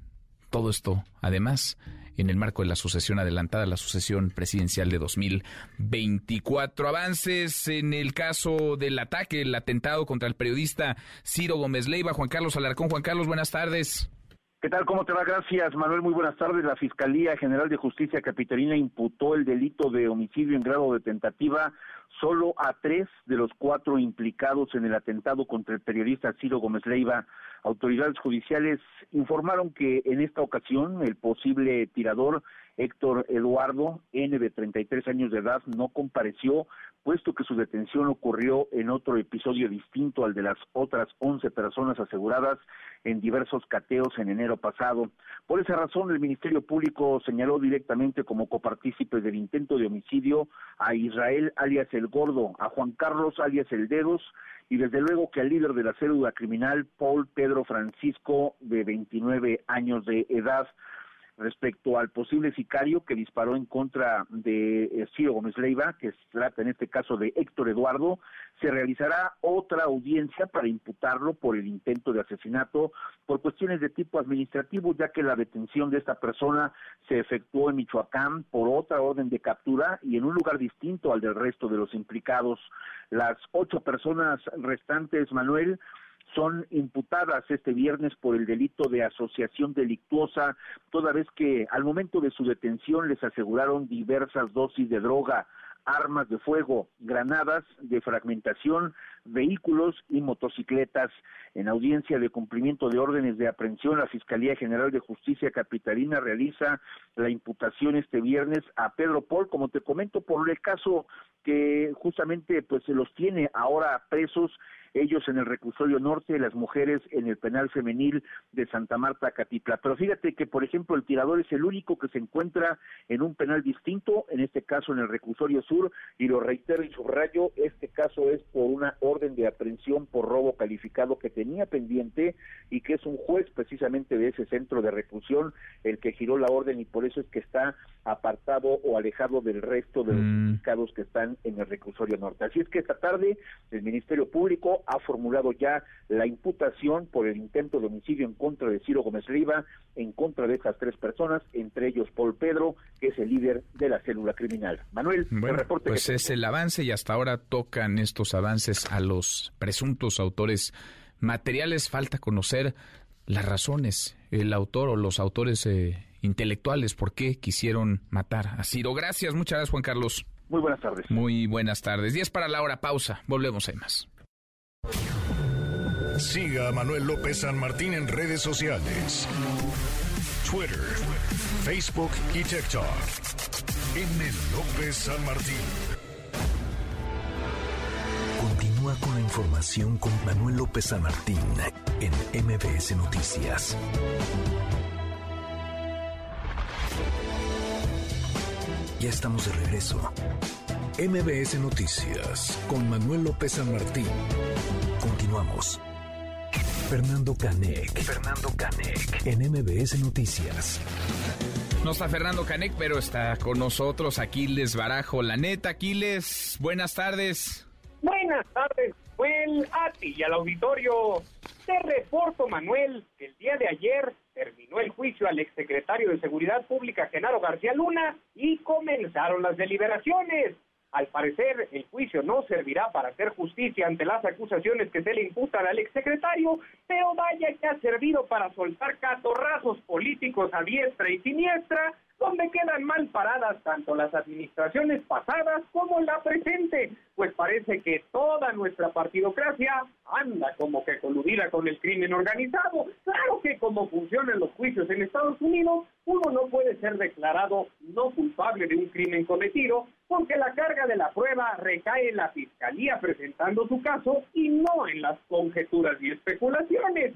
todo esto además en el marco de la sucesión adelantada, la sucesión presidencial de 2024. Avances en el caso del ataque, el atentado contra el periodista Ciro Gómez Leiva. Juan Carlos Alarcón. Juan Carlos, buenas tardes. ¿Qué tal? ¿Cómo te va? Gracias, Manuel. Muy buenas tardes. La Fiscalía General de Justicia Capitalina imputó el delito de homicidio en grado de tentativa solo a tres de los cuatro implicados en el atentado contra el periodista Ciro Gómez Leiva. Autoridades judiciales informaron que en esta ocasión el posible tirador Héctor Eduardo N de 33 años de edad no compareció, puesto que su detención ocurrió en otro episodio distinto al de las otras 11 personas aseguradas en diversos cateos en enero pasado. Por esa razón, el Ministerio Público señaló directamente como copartícipe del intento de homicidio a Israel alias El Gordo, a Juan Carlos alias El Dedos y desde luego que al líder de la célula criminal, Paul Pedro Francisco, de 29 años de edad respecto al posible sicario que disparó en contra de eh, Ciro Gómez Leiva, que se trata en este caso de Héctor Eduardo, se realizará otra audiencia para imputarlo por el intento de asesinato por cuestiones de tipo administrativo, ya que la detención de esta persona se efectuó en Michoacán por otra orden de captura y en un lugar distinto al del resto de los implicados. Las ocho personas restantes, Manuel, son imputadas este viernes por el delito de asociación delictuosa, toda vez que al momento de su detención les aseguraron diversas dosis de droga, armas de fuego, granadas de fragmentación, vehículos y motocicletas. En audiencia de cumplimiento de órdenes de aprehensión, la Fiscalía General de Justicia Capitalina realiza la imputación este viernes a Pedro Paul, como te comento, por el caso que justamente pues se los tiene ahora presos ellos en el reclusorio norte, las mujeres en el penal femenil de Santa Marta, Catipla. Pero fíjate que, por ejemplo, el tirador es el único que se encuentra en un penal distinto, en este caso en el reclusorio sur, y lo reitero y subrayo, este caso es por una orden de aprehensión por robo calificado que tenía pendiente y que es un juez precisamente de ese centro de reclusión el que giró la orden y por eso es que está apartado o alejado del resto de los mm. que están en el reclusorio norte. Así es que esta tarde el Ministerio Público ha formulado ya la imputación por el intento de homicidio en contra de Ciro Gómez Riva, en contra de estas tres personas, entre ellos Paul Pedro, que es el líder de la célula criminal. Manuel, el reporte. Pues es el avance y hasta ahora tocan estos avances a los presuntos autores materiales. Falta conocer las razones, el autor o los autores eh, intelectuales, por qué quisieron matar a Ciro. Gracias, muchas gracias Juan Carlos. Muy buenas tardes. Muy buenas tardes. Diez para la hora, pausa. Volvemos, a más. Siga a Manuel López San Martín en redes sociales. Twitter, Facebook y TikTok. M. López San Martín. Con la información con Manuel López San Martín en MBS Noticias. Ya estamos de regreso. MBS Noticias con Manuel López San Martín. Continuamos. Fernando Canec. Fernando Canec. En MBS Noticias. No está Fernando Canec, pero está con nosotros Aquiles Barajo. La neta, Aquiles, buenas tardes. Buenas tardes. Manuel, a ti y al auditorio. Te reporto, Manuel, que el día de ayer terminó el juicio al exsecretario de Seguridad Pública, Genaro García Luna, y comenzaron las deliberaciones. Al parecer, el juicio no servirá para hacer justicia ante las acusaciones que se le imputan al exsecretario, pero vaya que ha servido para soltar catorrazos políticos a diestra y siniestra donde quedan mal paradas tanto las administraciones pasadas como la presente, pues parece que toda nuestra partidocracia anda como que coludida con el crimen organizado. Claro que como funcionan los juicios en Estados Unidos, uno no puede ser declarado no culpable de un crimen cometido, porque la carga de la prueba recae en la fiscalía presentando su caso y no en las conjeturas y especulaciones.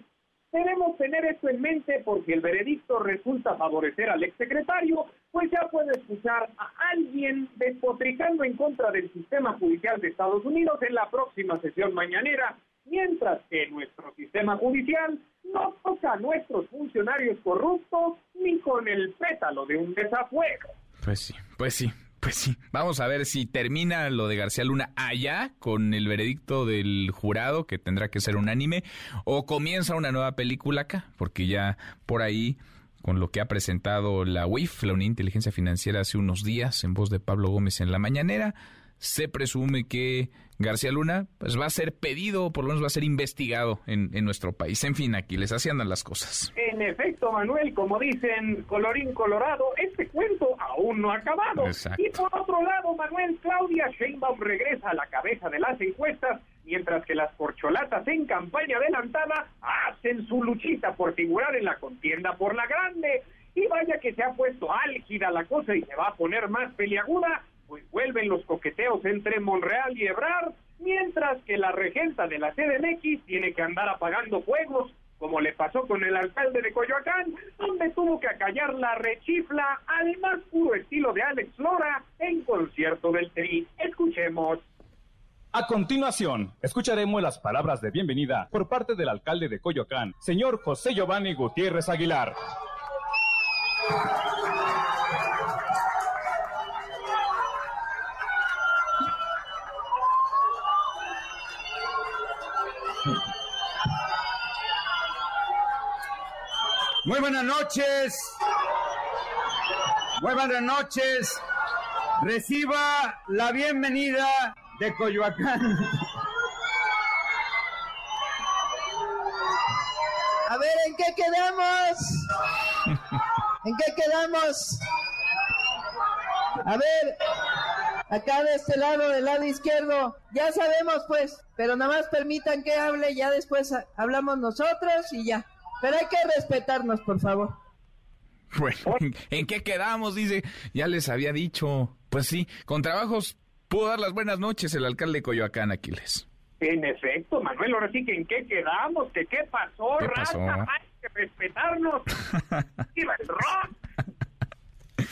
Debemos tener esto en mente porque el veredicto resulta favorecer al exsecretario, pues ya puede escuchar a alguien despotricando en contra del sistema judicial de Estados Unidos en la próxima sesión mañanera, mientras que nuestro sistema judicial no toca a nuestros funcionarios corruptos ni con el pétalo de un desafuego. Pues sí, pues sí. Pues sí, vamos a ver si termina lo de García Luna allá con el veredicto del jurado, que tendrá que ser unánime, o comienza una nueva película acá, porque ya por ahí, con lo que ha presentado la UIF, la Unidad de Inteligencia Financiera, hace unos días, en voz de Pablo Gómez en la mañanera, se presume que García Luna pues va a ser pedido, por lo menos va a ser investigado en, nuestro país. En fin, aquí les hacían las cosas. En efecto, Manuel, como dicen colorín colorado, este cuento aún no ha acabado. Y por otro lado, Manuel, Claudia Sheinbaum regresa a la cabeza de las encuestas, mientras que las corcholatas en campaña adelantada hacen su luchita por figurar en la contienda por la grande. Y vaya que se ha puesto álgida la cosa y se va a poner más peliaguda vuelven los coqueteos entre Monreal y Ebrard, mientras que la regenta de la CDMX tiene que andar apagando fuegos, como le pasó con el alcalde de Coyoacán, donde tuvo que acallar la rechifla al más puro estilo de Alex Lora en concierto del Tri. Escuchemos. A continuación, escucharemos las palabras de bienvenida por parte del alcalde de Coyoacán, señor José Giovanni Gutiérrez Aguilar. Muy buenas noches. Muy buenas noches. Reciba la bienvenida de Coyoacán. A ver, ¿en qué quedamos? ¿En qué quedamos? A ver, acá de este lado, del lado izquierdo, ya sabemos pues, pero nada más permitan que hable, ya después hablamos nosotros y ya. Pero hay que respetarnos, por favor. Bueno, ¿en qué quedamos? Dice, ya les había dicho. Pues sí, con trabajos pudo dar las buenas noches el alcalde de Coyoacán, Aquiles. En efecto, Manuel, ahora sí que en qué quedamos, que qué pasó, ¿Qué pasó? hay que respetarnos. ¡Viva el rock!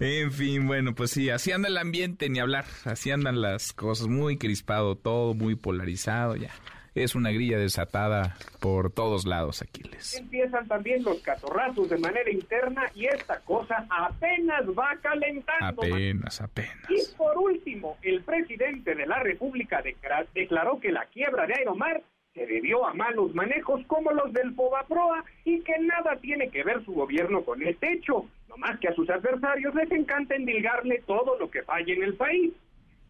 En fin, bueno, pues sí, así anda el ambiente, ni hablar, así andan las cosas, muy crispado todo, muy polarizado, ya es una grilla desatada por todos lados, Aquiles. Empiezan también los catorrazos de manera interna y esta cosa apenas va calentando. Apenas, apenas. Y por último, el presidente de la República declaró que la quiebra de Aeromar se debió a malos manejos como los del Fobaproa y que nada tiene que ver su gobierno con este hecho, no más que a sus adversarios les encanta endilgarle todo lo que falla en el país.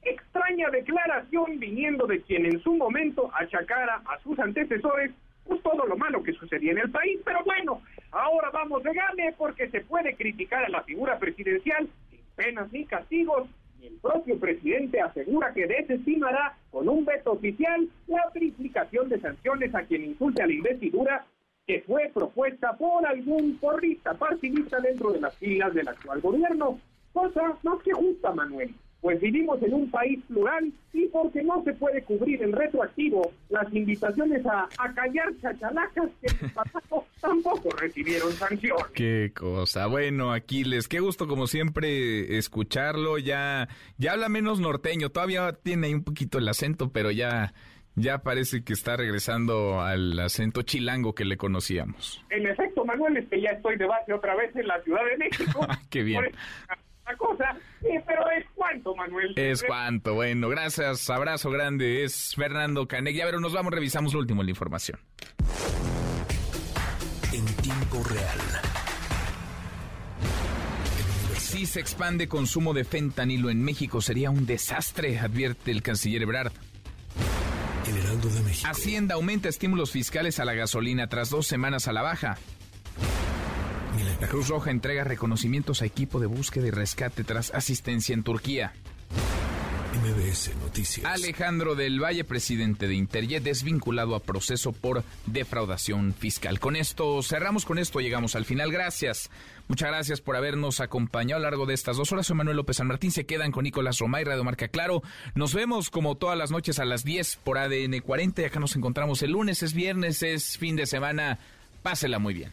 Extraña declaración viniendo de quien en su momento achacara a sus antecesores pues todo lo malo que sucedía en el país, pero bueno, ahora vamos de gane porque se puede criticar a la figura presidencial sin penas ni castigos, y el propio presidente asegura que desestimará con un veto oficial la triplicación de sanciones a quien insulte a la investidura que fue propuesta por algún porrista partidista dentro de las filas del actual gobierno. Cosa más que justa, Manuel pues vivimos en un país plural y porque no se puede cubrir en retroactivo las invitaciones a, callar chachalacas que tampoco recibieron sanción. Qué cosa. Bueno, Aquiles, qué gusto como siempre escucharlo. Ya, ya habla menos norteño, todavía tiene ahí un poquito el acento, pero ya... Ya parece que está regresando al acento chilango que le conocíamos. En efecto, Manuel, es que ya estoy de base otra vez en la Ciudad de México. Qué bien la cosa, eh, pero es cuanto, Manuel. Es cuanto, bueno, gracias, abrazo grande, es Fernando Caneg. Ya, pero nos vamos, revisamos lo último en la información. En tiempo real. Si se expande consumo de fentanilo en México, sería un desastre, advierte el canciller Ebrard. El Heraldo de México. Hacienda aumenta estímulos fiscales a la gasolina tras dos semanas a la baja. La Cruz Roja entrega reconocimientos a equipo de búsqueda y rescate tras asistencia en Turquía. MBS Noticias. Alejandro del Valle, presidente de Interjet, desvinculado a proceso por defraudación fiscal. Con esto cerramos, con esto llegamos al final. Gracias. Muchas gracias por habernos acompañado a lo largo de estas dos horas. Soy Manuel López San Martín. Se quedan con Nicolás Romay, Radio Marca Claro. Nos vemos como todas las noches a las 10 por ADN 40. Y acá nos encontramos el lunes, es viernes, es fin de semana. Pásela muy bien.